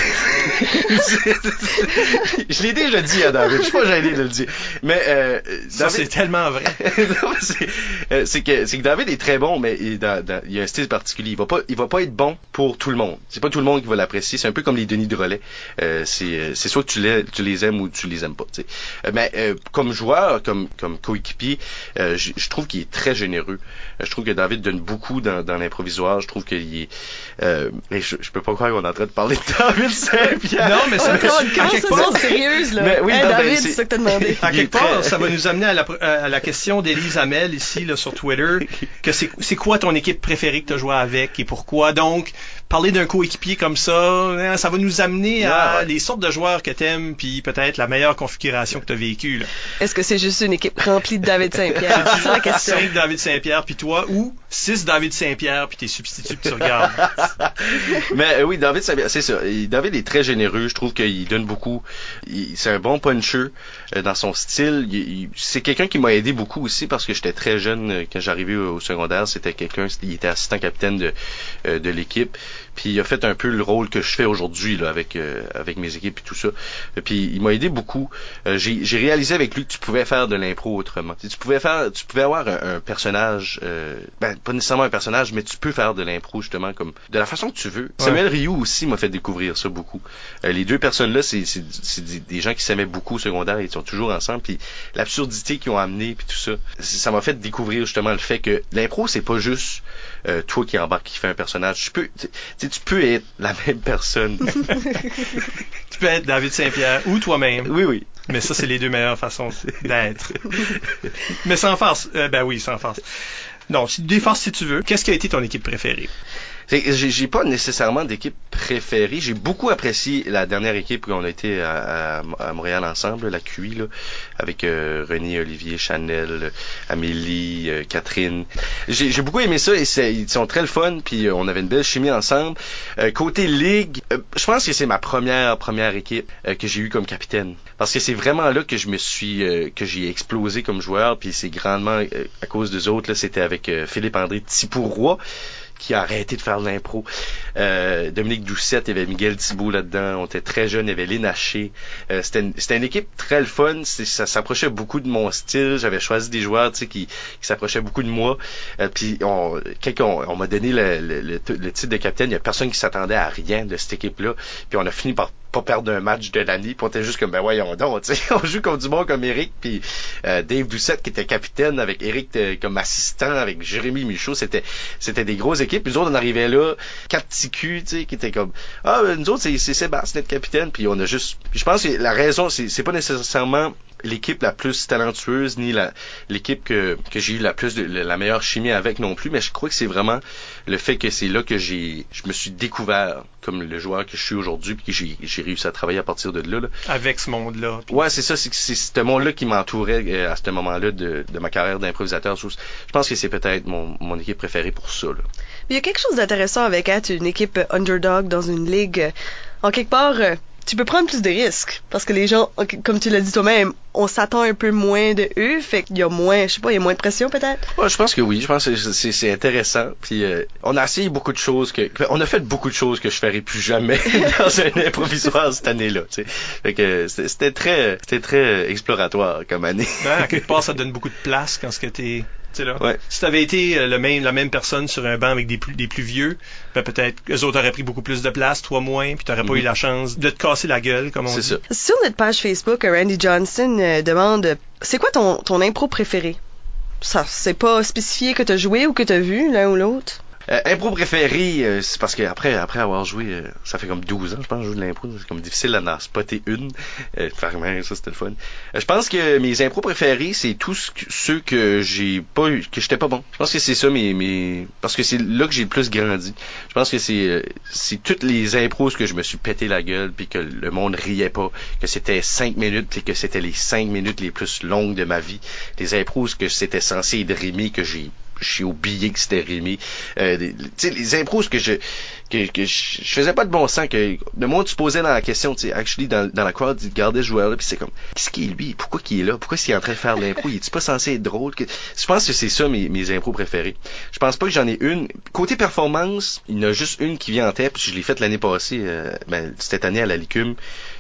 je l'ai déjà dit à David, je suis pas gêné de le dire. Mais euh, Ça, c'est tellement vrai. [laughs] C'est euh, c'est que David est très bon, mais il, dans- dans- il a un style particulier. Il va pas il va pas être bon pour tout le monde. C'est pas tout le monde qui va l'apprécier. C'est un peu comme les Denis de relais. Euh, c'est euh, soit que tu les tu les aimes ou tu les aimes pas. Euh, mais euh, comme joueur, comme comme coéquipier, euh, je je trouve qu'il est très généreux. Euh, je trouve que David donne beaucoup dans, dans l'improvisoire. Je trouve qu'il est. Euh, mais je, je peux pas croire qu'on est en train de parler de David Saint-Pierre. Non, mais Oh, c'est comment à quelque part- ça, sérieuse, là? Mais oui, Hey, non, ben, David, c'est- c'est ça que t'as demandé. [laughs] À quelque part, très- ça va nous amener à la, pr- à la question d'Élise Hamel ici là, sur Twitter, que c'est c'est quoi ton équipe préférée que tu as joué avec et pourquoi? Donc, parler d'un coéquipier comme ça, hein, ça va nous amener à Ouais, ouais. les sortes de joueurs que t'aimes, puis peut-être la meilleure configuration que tu as vécue. là. Est-ce que c'est juste une équipe remplie de David Saint-Pierre? C'est ça la question. 5 David Saint-Pierre puis toi, ou 6 David Saint-Pierre puis tes substituts que tu regardes. [laughs] Mais euh, oui, David, ça- c'est ça. Et David est très généreux. Je trouve qu'il donne beaucoup. C'est un bon puncher dans son style. C'est quelqu'un qui m'a aidé beaucoup aussi parce que j'étais très jeune euh, quand j'arrivais au, au secondaire. C'était quelqu'un, il était assistant capitaine de, euh, de l'équipe. Puis il a fait un peu le rôle que je fais aujourd'hui là avec euh, avec mes équipes et tout ça. Puis il m'a aidé beaucoup. Euh, j'ai j'ai réalisé avec lui que tu pouvais faire de l'impro autrement. Tu, sais, tu pouvais faire, tu pouvais avoir un, un personnage, euh, ben pas nécessairement un personnage, mais tu peux faire de l'impro justement comme de la façon que tu veux. Samuel Rioux aussi m'a fait découvrir ça beaucoup. Euh, les deux personnes là, c'est c'est c'est des, des gens qui s'aimaient beaucoup au secondaire, ils sont toujours ensemble. Puis l'absurdité qu'ils ont amené puis tout ça, ça m'a fait découvrir justement le fait que l'impro c'est pas juste euh, toi qui embarque qui fait un personnage. Tu peux, tu tu peux être la [laughs] même personne. [laughs] tu peux être David Saint-Pierre ou toi-même. oui oui. Mais ça, c'est les deux meilleures façons [laughs] d'être. Mais sans farce. Euh, ben oui, sans farce. Non, des farces si tu veux. Qu'est-ce qui a été ton équipe préférée? J'ai pas nécessairement d'équipe préférée. J'ai beaucoup apprécié la dernière équipe qu'on a été à, Montréal ensemble, la QI, là, avec euh, René, Olivier, Chanel, Amélie, euh, Catherine. J'ai beaucoup aimé ça et ils sont très le fun. Puis euh, on avait une belle chimie ensemble. Côté ligue, je pense que c'est ma première première équipe que j'ai eue comme capitaine. Parce que c'est vraiment là que je me suis que j'ai explosé comme joueur. Puis c'est grandement à cause des autres. Là, c'était avec Philippe André Tipouroy qui a arrêté de faire de l'impro. Euh, Dominique Doucette, il y avait Miguel Thibault là-dedans. On était très jeunes, il y avait Lynn. Euh, c'était, une, c'était une équipe très le fun. Ça s'approchait beaucoup de mon style. J'avais choisi des joueurs qui, qui s'approchaient beaucoup de moi. Euh, puis on, quand on, on m'a donné le, le, le, titre de capitaine, il y a personne qui s'attendait à rien de cette équipe-là. Puis on a fini par pas perdre un match de l'année. Puis on était juste comme, ben voyons donc, [laughs] on joue comme du bon comme Eric. Puis euh, Dave Doucette qui était capitaine avec Eric euh, comme assistant, avec Jérémy Michaud. C'était c'était des grosses équipes. Puis nous autres, on arrivait là, quatre culs, tu sais, qui étaient comme, ah, ben, nous autres, c'est Sébastien notre capitaine. Puis on a juste... Je pense que la raison, c'est c'est pas nécessairement l'équipe la plus talentueuse ni la l'équipe que, que j'ai eu la plus de, la meilleure chimie avec non plus mais je crois que c'est vraiment le fait que c'est là que j'ai je me suis découvert comme le joueur que je suis aujourd'hui puis que j'ai j'ai réussi à travailler à partir de là, là. Avec ce monde-là. Puis- Ouais, c'est ça, c'est ce monde-là qui m'entourait euh, à ce moment-là de, de ma carrière d'improvisateur. Je je pense que c'est peut-être mon, mon équipe préférée pour ça. Là. Il y a quelque chose d'intéressant avec être une équipe underdog dans une ligue. En quelque part, euh, tu peux prendre plus de risques parce que les gens, comme tu l'as dit toi-même, on s'attend un peu moins de eux, fait qu'il y a moins, je sais pas, il y a moins de pression peut-être? Ouais, je pense que oui. Je pense que c'est- c'est intéressant. Puis euh, on a essayé beaucoup de choses que, on a fait beaucoup de choses que je ferai plus jamais [laughs] dans un improvisoire cette année-là. tu sais. Fait que c'était c'était très, c'était très exploratoire comme année. Hein, à [laughs] quelque part, ça donne beaucoup de place quand ce que t'es. Tu sais, Là. Ouais. Si t'avais été euh, le même, la même personne sur un banc avec des plus, des plus vieux, ben peut-être eux autres auraient pris beaucoup plus de place, toi moins, puis t'aurais pas Mhm. eu la chance de te casser la gueule, comme on C'est dit. ça. Sur notre page Facebook, Randy Johnson euh, demande, c'est quoi ton, ton impro préféré? ça c'est pas spécifié que t'as joué ou que t'as vu l'un ou l'autre? Euh, impro préféré, euh, c'est parce que après, après avoir joué, euh, ça fait comme 12 ans, je pense, je joue de l'impro. C'est comme difficile d'en spotter une. Euh, ça, c'était le fun. Euh, je pense que mes impros préférés, c'est tous ceux que j'ai pas eu, que j'étais pas bon. Je pense que c'est ça, mes, parce que c'est là que j'ai le plus grandi. Je pense que c'est, toutes les impros que je me suis pété la gueule, puis que le monde riait pas, que c'était 5 minutes, puis que c'était les 5 minutes les plus longues de ma vie. Les impros que c'était censé rimé, que j'ai j'ai oublié que c'était rimé. Euh, tu sais, les impros que je que, que je, je faisais pas de bon sens que le monde se posait dans la question, tu sais, actually dans, dans la crowd, il regardait ce joueur là puis c'est comme qu'est-ce qu'il est lui, pourquoi qu'il est là, pourquoi s'il est en train de faire de l'impro, il est pas censé être drôle? Que... Je pense que c'est ça mes mes impros préférés. Je pense pas que j'en ai une côté performance, il y en a juste une qui vient en tête, puis je l'ai faite l'année passée euh, ben, cette année à la Licume,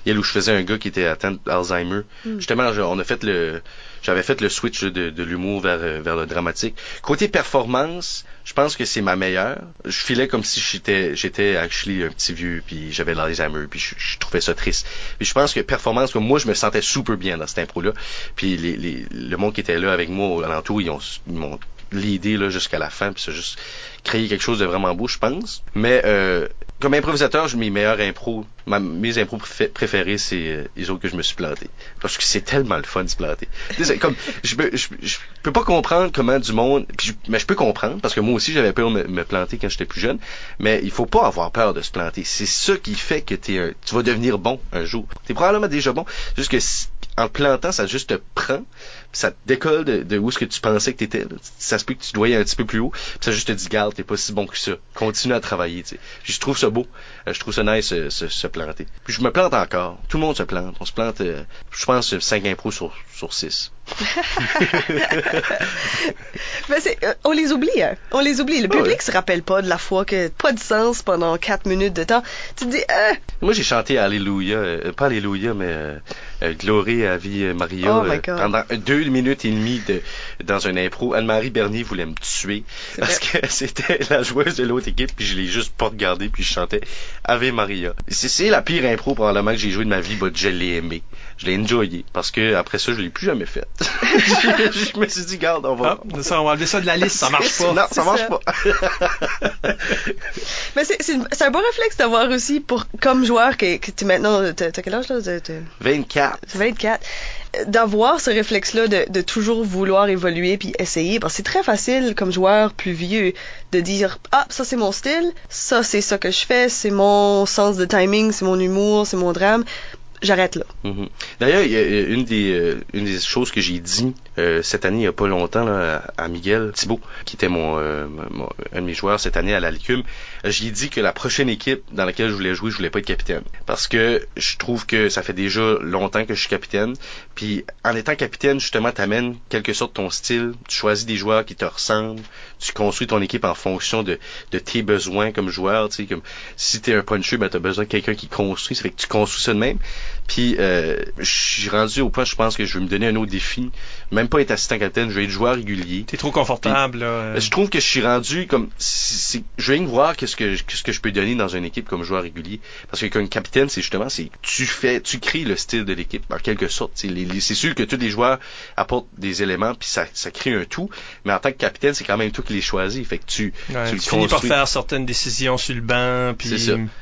il y a où je faisais un gars qui était atteint d'Alzheimer. Justement, je- on a fait le j'avais fait le switch de, l'humour vers, euh, vers le dramatique. Côté performance, je pense que c'est ma meilleure. Je filais comme si j'étais j'étais actually un petit vieux puis j'avais l'Alzheimer puis je, trouvais ça triste. Puis je pense que performance moi je me sentais super bien dans cette impro là. Puis les, les, le monde qui était là avec moi alentour, ils m'ont l'idée jusqu'à la fin puis c'est juste créer quelque chose de vraiment beau je pense. Mais euh, comme improvisateur mes meilleurs impros ma- mes impros préfé- préférés c'est euh, les autres que je me suis planté. Parce que c'est tellement le fun de se planter. Comme je peux je, peux pas comprendre comment du monde je- mais je peux comprendre parce que moi aussi j'avais peur de me, planter quand j'étais plus jeune mais il faut pas avoir peur de se planter. C'est ça qui fait que tu vas devenir bon un jour. T'es probablement déjà bon juste que en plantant ça juste te prend ça te décolle de, de où est-ce que tu pensais que t'étais ça se peut que tu dois un petit peu plus haut. Puis ça juste te dit garde t'es pas si bon que ça. Continue à travailler je trouve ça beau. Euh, je trouve ça nice euh, se, se planter. Puis je me plante encore. Tout le monde se plante. On se plante euh, je pense 5 impros sur sur 6 [laughs] Ben, euh, on les oublie, hein. On les oublie. Le Ah public ouais. se rappelle pas de la fois que pas de sens pendant quatre minutes de temps. Tu te dis, euh, Moi, j'ai chanté Alléluia, euh, pas Alléluia, mais Glory à vie Maria Oh pendant deux minutes et demie de, dans un impro. Anne-Marie Bernier voulait me tuer parce que [laughs] c'était la joueuse de l'autre équipe, puis je l'ai juste pas regardé, puis je chantais Ave Maria. C'est, la pire impro probablement que j'ai joué de ma vie, but je l'ai aimé. Je l'ai enjoyé parce que après ça, je l'ai plus jamais faite. je, [laughs] je me suis dit, garde, on va. Ça, on va enlever ça de la liste, ça marche pas. Non, ça marche ça. pas. [laughs] mais c'est, un bon réflexe d'avoir aussi pour, comme joueur que, que tu maintenant, t'as, quel âge là? T'as- t'as- 24. t'as 24. euh, D'avoir ce réflexe-là de, de toujours vouloir évoluer puis essayer, parce que c'est très facile comme joueur plus vieux de dire ah ça c'est mon style, ça c'est ça que je fais, c'est mon sens de timing, c'est mon humour, c'est mon drame, j'arrête là. D'ailleurs, une des, choses que j'ai dit euh, cette année, il n'y a pas longtemps, à Miguel Thibault, qui était mon, euh, un de mes joueurs cette année à la Licume, euh, j'ai dit que la prochaine équipe dans laquelle je voulais jouer, je voulais pas être capitaine. Parce que je trouve que ça fait déjà longtemps que je suis capitaine. Puis en étant capitaine, justement, t'amènes quelque sorte ton style, tu choisis des joueurs qui te ressemblent, tu construis ton équipe en fonction de, de tes besoins comme joueur. Tu sais, comme si t'es un puncher, ben t'as besoin de quelqu'un qui construit. Ça fait que tu construis ça de même. Puis euh, je suis rendu au point, je pense que je veux me donner un autre défi. Même pas être assistant capitaine, je veux être joueur régulier. T'es trop confortable, là. euh. Je trouve que je suis rendu comme si- je viens de voir qu'est-ce que qu'est-ce que je peux donner dans une équipe comme joueur régulier parce que comme capitaine c'est justement c'est tu fais tu crées le style de l'équipe en quelque sorte c'est sûr que tous les joueurs apportent des éléments puis ça, ça crée un tout mais en tant que capitaine c'est quand même toi qui les choisis fait que tu Ouais, tu tu le finis par faire certaines décisions sur le banc, puis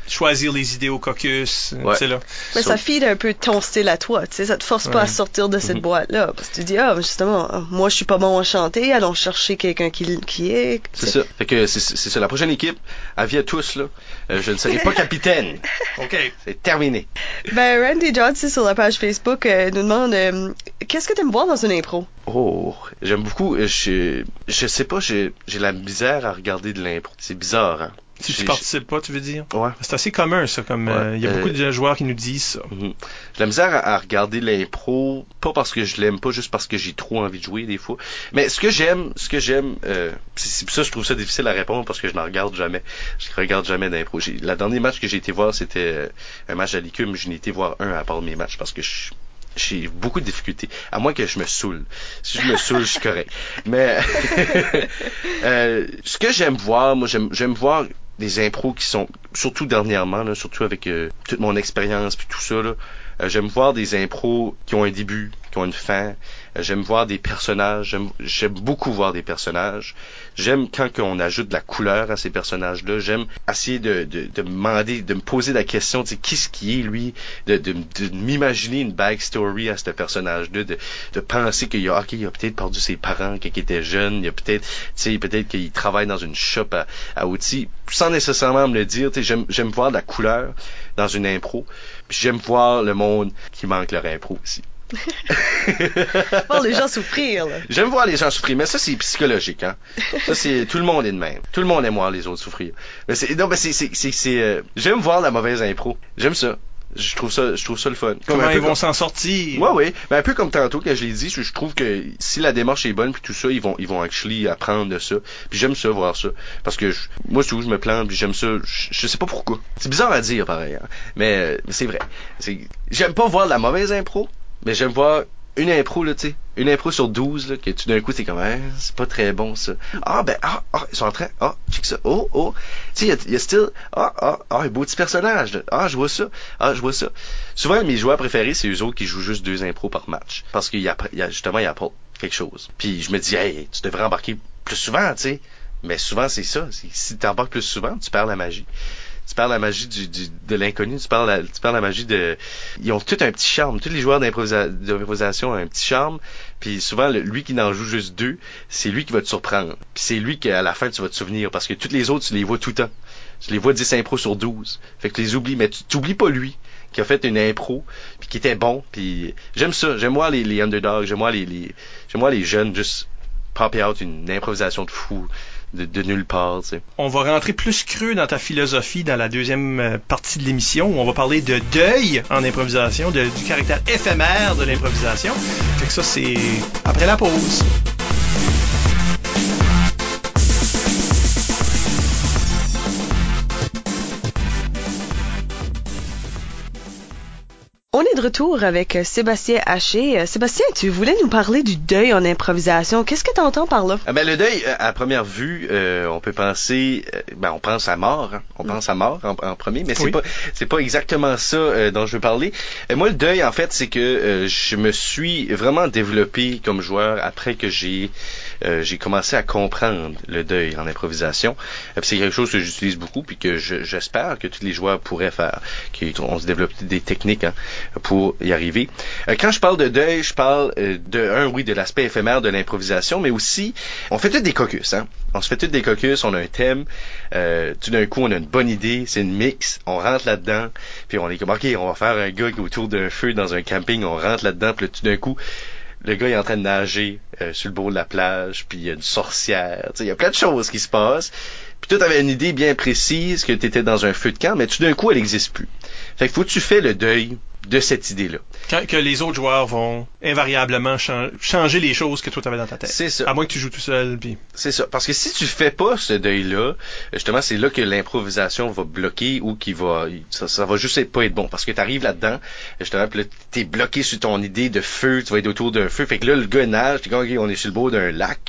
choisir les idées au caucus. Ouais. C'est là. Mais So- ça feed un peu ton style à toi, tu sais, ça te force pas à sortir de cette Mhm. boîte-là. Parce que tu dis, ah, justement, ah, moi je suis pas bon à chanter, allons chercher quelqu'un qui, qui est. c'est ça fait que c'est c'est ça la prochaine équipe avis à tous là euh, je ne serai pas capitaine [laughs] OK. c'est terminé Ben, Randy Johnson sur la page Facebook euh, nous demande euh, qu'est-ce que t'aimes voir dans une impro? Oh, j'aime beaucoup. Je, je sais pas, j'ai j'ai la misère à regarder de l'impro. C'est bizarre, hein. Si tu J'ai- participes pas, tu veux dire? Ouais. C'est assez commun, ça. Comme euh, Ouais. il y a beaucoup Euh, de joueurs qui nous disent ça. Mhm. J'ai la misère à, à regarder l'impro, pas parce que je l'aime pas, juste parce que j'ai trop envie de jouer des fois. Mais ce que j'aime, ce que j'aime, euh, c'est ça que je trouve ça difficile à répondre parce que je n'en regarde jamais. Je regarde jamais d'impro. La dernier match que j'ai été voir, c'était euh, un match à l'ICUM. Je n'ai été voir un à part mes matchs parce que je j'ai beaucoup de difficultés. À moins que je me saoule. Si je me saoule, je suis correct. Mais [laughs] euh, ce que j'aime voir, moi j'aime j'aime voir des impros qui sont surtout dernièrement, là, surtout avec euh, toute mon expérience puis tout ça là. euh, j'aime voir des impros qui ont un début, qui ont une fin, J'aime voir des personnages. J'aime beaucoup voir des personnages. J'aime quand on ajoute de la couleur à ces personnages-là. J'aime essayer de, de, de me demander, de me poser la question, tu sais, qu'est-ce qui est lui, de, de, de m'imaginer une backstory à ce personnage-là, de, de penser qu'il a, ok, il a peut-être perdu ses parents quand il était jeune, il a peut-être, tu sais, peut-être qu'il travaille dans une shop à, outils, sans nécessairement me le dire, tu sais, j'aime, j'aime voir de la couleur dans une impro, j'aime voir le monde qui manque leur impro aussi. [laughs] Voir les gens souffrir, là. J'aime voir les gens souffrir, mais ça c'est psychologique, hein. Ça c'est tout le monde est de même. Tout le monde aime voir les autres souffrir. Mais c'est non, mais c'est c'est c'est c'est, euh, j'aime voir la mauvaise impro. J'aime ça. Je trouve ça je trouve ça le fun. Comme Comment ils vont comme- s'en sortir? Ouais, ouais. Mais un peu comme tantôt que je l'ai dit, je, trouve que si la démarche est bonne puis tout ça, ils vont ils vont actually apprendre de ça. Puis j'aime ça voir ça parce que je- moi surtout je me plante puis j'aime ça. Je, je sais pas pourquoi. C'est bizarre à dire pareil, hein. mais, euh, mais c'est vrai. C'est j'aime pas voir de la mauvaise impro, mais j'aime voir une impro là, tu sais, une impro sur 12 là que tout d'un coup t'es comme ah, c'est pas très bon ça. Ah ben ah, ah ils sont en train ah check ça. Oh oh. Tu sais il y a, y a still ah ah ah un beau petit personnage. là. Ah je vois ça. Ah je vois ça. Souvent mes joueurs préférés c'est eux autres qui jouent juste deux impros par match parce qu'il y a, y a justement il apportent quelque chose. Puis je me dis hey tu devrais embarquer plus souvent tu sais. Mais souvent c'est ça. C'est- Si tu embarques plus souvent tu perds la magie tu perds la magie du, de l'inconnu, tu perds la, tu la magie de, ils ont tout un petit charme. Tous les joueurs d'improvisa- d'improvisation ont un petit charme. Puis souvent, lui qui n'en joue juste deux, c'est lui qui va te surprendre. Puis c'est lui qu'à la fin tu vas te souvenir parce que toutes les autres tu les vois tout le temps. Tu les vois 10 impros sur 12. Fait que tu les oublies, mais tu t'oublies pas lui qui a fait une impro puis qui était bon. Puis j'aime ça. J'aime moi les, les underdogs. J'aime moi les, les j'aime moi les jeunes juste popper out une improvisation de fou de, nulle part. On va rentrer plus creux dans ta philosophie dans la deuxième euh, partie de l'émission où on va parler de deuil en improvisation, du caractère éphémère de l'improvisation. Fait que ça, c'est après la pause. On est de retour avec euh, Sébastien Haché. Euh, Sébastien, tu voulais nous parler du deuil en improvisation. Qu'est-ce que tu entends par là? Ah ben, le deuil, euh, à première vue, euh, on peut penser, euh, ben, on pense à mort, hein. on pense à mort en, en premier, mais c'est Oui. pas, c'est pas exactement ça euh, dont je veux parler. Moi, le deuil, en fait, c'est que euh, je me suis vraiment développé comme joueur après que j'ai, euh, j'ai commencé à comprendre le deuil en improvisation. Euh, c'est quelque chose que j'utilise beaucoup, puis que je- j'espère que tous les joueurs pourraient faire, qu'on se développe des techniques hein, pour y arriver. Euh, quand je parle de deuil, je parle de un, oui, de l'aspect éphémère de l'improvisation, mais aussi, on fait tous des caucus, hein. On se fait tous des caucus, on a un thème, tout d'un coup, on a une bonne idée, c'est une mix, on rentre là-dedans, puis on est comme, ok, on va faire un gars autour d'un feu dans un camping, on rentre là-dedans, puis là, tout d'un coup, le gars est en train de nager euh, sur le bord de la plage, puis il y a une sorcière, tu il y a plein de choses qui se passent. Puis toi, t'avais une idée bien précise que t'étais dans un feu de camp, mais tout d'un coup, elle n'existe plus. Fait que faut que tu fais le deuil de cette idée-là. Que les autres joueurs vont invariablement chan- changer les choses que toi t'avais dans ta tête. C'est ça. À moins que tu joues tout seul. Puis... C'est ça. Parce que si tu fais pas ce deuil-là, justement, c'est là que l'improvisation va bloquer ou qui va, ça, ça va juste pas être bon. Parce que tu arrives là-dedans, justement, puis là, t'es bloqué sur ton idée de feu, tu vas être autour d'un feu. Fait que là, le gars nage, t'es comme, ok, on est sur le bord d'un lac,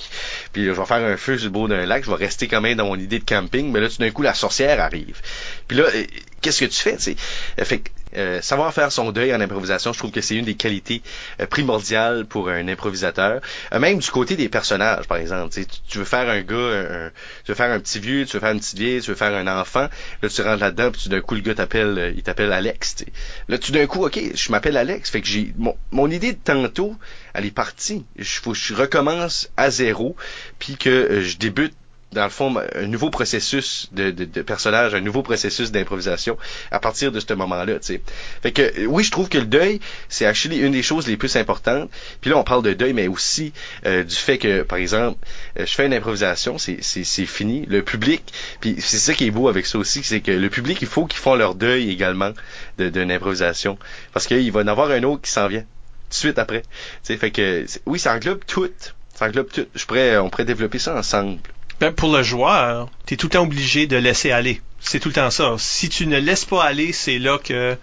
puis là, je vais faire un feu sur le bord d'un lac, je vais rester quand même dans mon idée de camping, mais là, tout d'un coup, la sorcière arrive. Puis là, euh, qu'est-ce que tu fais, tu sais? Euh, Fait que, euh, savoir faire son deuil en improvisation, je trouve que c'est une des qualités euh, primordiales pour un improvisateur. Euh, même du côté des personnages, par exemple. Tu, tu- tu veux faire un gars, un- tu veux faire un petit vieux, tu veux faire une petite vieille, tu veux faire un enfant. Là, tu rentres là-dedans, puis d'un coup, le gars t'appelle, euh, il t'appelle Alex. tu. Là, tout d'un coup, ok, je m'appelle Alex. Fait que j'ai mon, mon idée de tantôt, elle est partie. Il faut je recommence à zéro, puis que je débute dans le fond, un nouveau processus de, de, de personnage, un nouveau processus d'improvisation à partir de ce moment-là, tu sais. Fait que, euh, oui, je trouve que le deuil, c'est actually une des choses les plus importantes. Puis là, on parle de deuil, mais aussi euh, du fait que, par exemple, euh, je fais une improvisation, c'est, fini. Le public, puis c'est ça qui est beau avec ça aussi, c'est que le public, il faut qu'ils font leur deuil également de, d'une improvisation. Parce qu'il va y en avoir un autre qui s'en vient tout de suite après. Tu sais, fait que, oui, ça englobe tout. Ça englobe tout. Je pourrais, on pourrait développer ça ensemble. Ben, pour le joueur, t'es tout le temps obligé de laisser aller. C'est tout le temps ça. Si tu ne laisses pas aller, c'est là que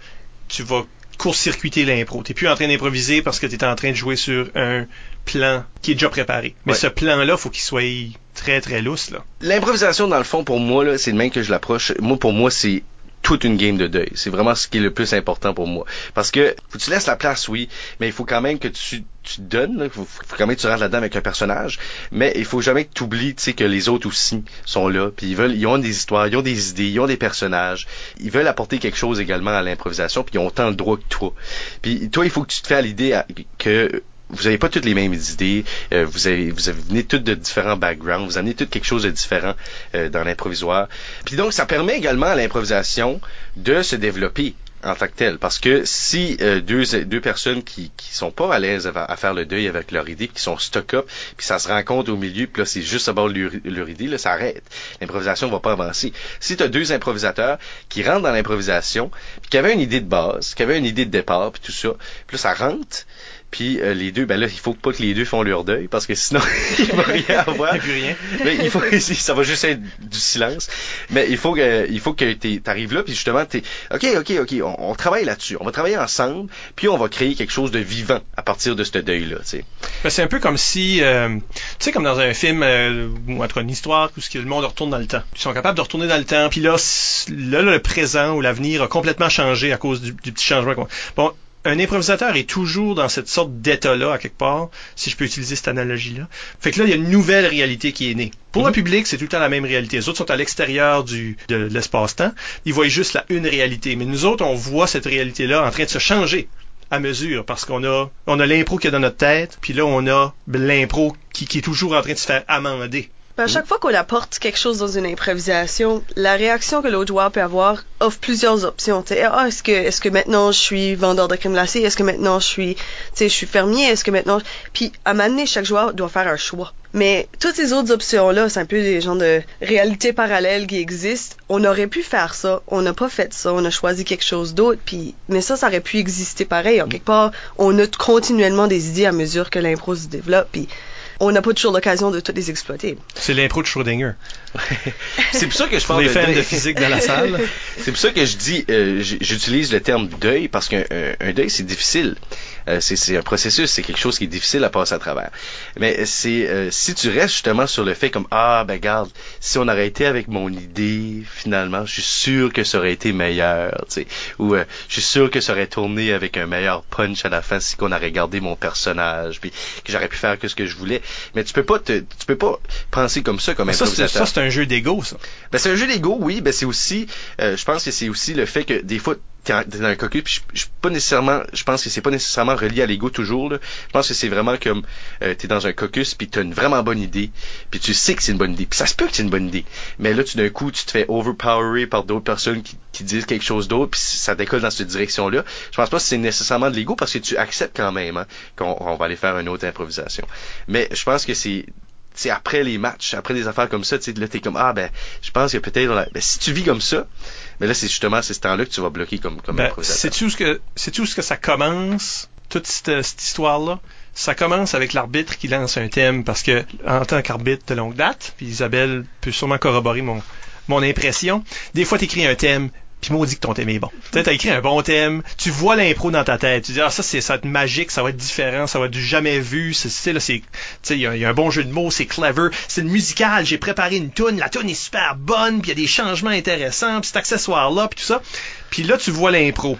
tu vas court-circuiter l'impro. T'es plus en train d'improviser parce que t'es en train de jouer sur un plan qui est déjà préparé. Mais Ouais. ce plan-là, faut qu'il soit très très lousse là. L'improvisation, dans le fond, pour moi, là, c'est le même que je l'approche. Moi, pour moi, c'est toute une game de deuil. C'est vraiment ce qui est le plus important pour moi. Parce que faut que tu laisses la place, oui, mais il faut quand même que tu tu donnes, il faut, quand même que tu rentres là-dedans avec un personnage, mais il faut jamais que tu oublies, que les autres aussi sont là, puis ils veulent, ils ont des histoires, ils ont des idées, ils ont des personnages, ils veulent apporter quelque chose également à l'improvisation, puis ils ont autant le droit que toi. Puis toi, il faut que tu te fais à l'idée que vous n'avez pas toutes les mêmes idées, euh, vous avez vous avez venez toutes de différents backgrounds, vous amenez toutes quelque chose de différent euh, dans l'improvisoire. Puis donc ça permet également à l'improvisation de se développer en tant que tel. Parce que si euh, deux, deux personnes qui, qui sont pas à l'aise à, faire le deuil avec leur idée, qui sont stock-up, puis ça se rencontre au milieu, puis là c'est juste à bord leur, leur idée, là ça arrête. L'improvisation va pas avancer. Si tu as deux improvisateurs qui rentrent dans l'improvisation, puis qui avaient une idée de base, qui avaient une idée de départ, puis tout ça, puis là ça rentre, puis euh, les deux, ben là, il faut pas que les deux font leur deuil parce que sinon [laughs] il va rien [laughs] avoir. Il plus rien. Mais il faut, [laughs] ça va juste être du silence. Mais il faut que, il faut que tu arrives là, puis justement, t'es, ok, ok, ok, on, on travaille là-dessus. On va travailler ensemble, puis on va créer quelque chose de vivant à partir de ce deuil-là. Tu sais. Ben, c'est un peu comme si, euh, tu sais, comme dans un film euh, ou entre une histoire où le monde retourne dans le temps. Ils sont capables de retourner dans le temps, puis là, là, le présent ou l'avenir a complètement changé à cause du, du petit changement. Bon, un improvisateur est toujours dans cette sorte d'état-là, à quelque part, si je peux utiliser cette analogie-là. Fait que là, il y a une nouvelle réalité qui est née. Pour mm -hmm. le public, c'est tout le temps la même réalité. Les autres sont à l'extérieur du de l'espace-temps. Ils voient juste la une réalité. Mais nous autres, on voit cette réalité-là en train de se changer à mesure parce qu'on a on a l'impro qui est dans notre tête, puis là on a l'impro qui, qui est toujours en train de se faire amender. À chaque fois qu'on apporte quelque chose dans une improvisation, la réaction que l'autre joueur peut avoir offre plusieurs options. ah, est-ce que, est-ce que maintenant je suis vendeur de crème glacée? Est-ce que maintenant je suis, je suis fermier? Est-ce que maintenant, puis à m'amener, chaque joueur doit faire un choix. Mais toutes ces autres options-là, c'est un peu des genres de réalités parallèles qui existent. On aurait pu faire ça, on n'a pas fait ça, on a choisi quelque chose d'autre, puis mais ça, ça aurait pu exister pareil. En quelque part, on a continuellement des idées à mesure que l'impro se développe, puis on n'a pas toujours l'occasion de toutes les exploiter. C'est l'impro de Schrödinger. [laughs] c'est pour ça que je parle les de fans de physique dans la salle. [laughs] c'est pour ça que je dis, euh, j'utilise le terme deuil parce qu'un un deuil c'est difficile. Euh, c'est un processus, c'est quelque chose qui est difficile à passer à travers. Mais c'est euh, si tu restes justement sur le fait comme ah ben garde, si on aurait été avec mon idée finalement, je suis sûr que ça aurait été meilleur, tu sais, ou euh, je suis sûr que ça aurait tourné avec un meilleur punch à la fin si qu'on aurait gardé mon personnage, puis que j'aurais pu faire que ce que je voulais. Mais tu peux pas te, tu peux pas penser comme ça comme improvisateur. Ça c'est un jeu d'ego ça. Ben c'est un jeu d'ego, oui. Ben c'est aussi, je pense que c'est aussi le fait que des fois t'es dans un caucus, puis je, je pas nécessairement, je pense que c'est pas nécessairement relié à l'ego toujours. Là. Je pense que c'est vraiment comme euh, t'es dans un caucus, puis t'as une vraiment bonne idée, puis tu sais que c'est une bonne idée, puis ça se peut que c'est une bonne idée. Mais là, tu d'un coup, tu te fais overpowerer par d'autres personnes qui, disent quelque chose d'autre, puis ça décolle dans cette direction-là. Je pense pas que c'est nécessairement de l'ego parce que tu acceptes quand même hein, qu'on on va aller faire une autre improvisation. Mais je pense que c'est après les matchs, après des affaires comme ça, tu là, t'es comme, ah, ben, je pense que peut-être, ben, si tu vis comme ça, mais là, c'est justement c'est ce temps-là que tu vas bloquer comme, comme ben, C'est-tu ce que, où ce que ça commence, toute cette, cette histoire-là? Ça commence avec l'arbitre qui lance un thème parce que, en tant qu'arbitre de longue date, puis Isabelle peut sûrement corroborer mon, mon impression, des fois t'écris un thème, puis maudit que ton thème est bon. Tu as écrit un bon thème, tu vois l'impro dans ta tête, tu dis ah ça c'est ça va être magique, ça va être différent, ça va être du jamais vu, c'est là c'est tu sais il y, y, a un bon jeu de mots, c'est clever, c'est une musicale, j'ai préparé une tune, la tune est super bonne, puis il y a des changements intéressants, puis cet accessoire là, puis tout ça. Puis là tu vois l'impro.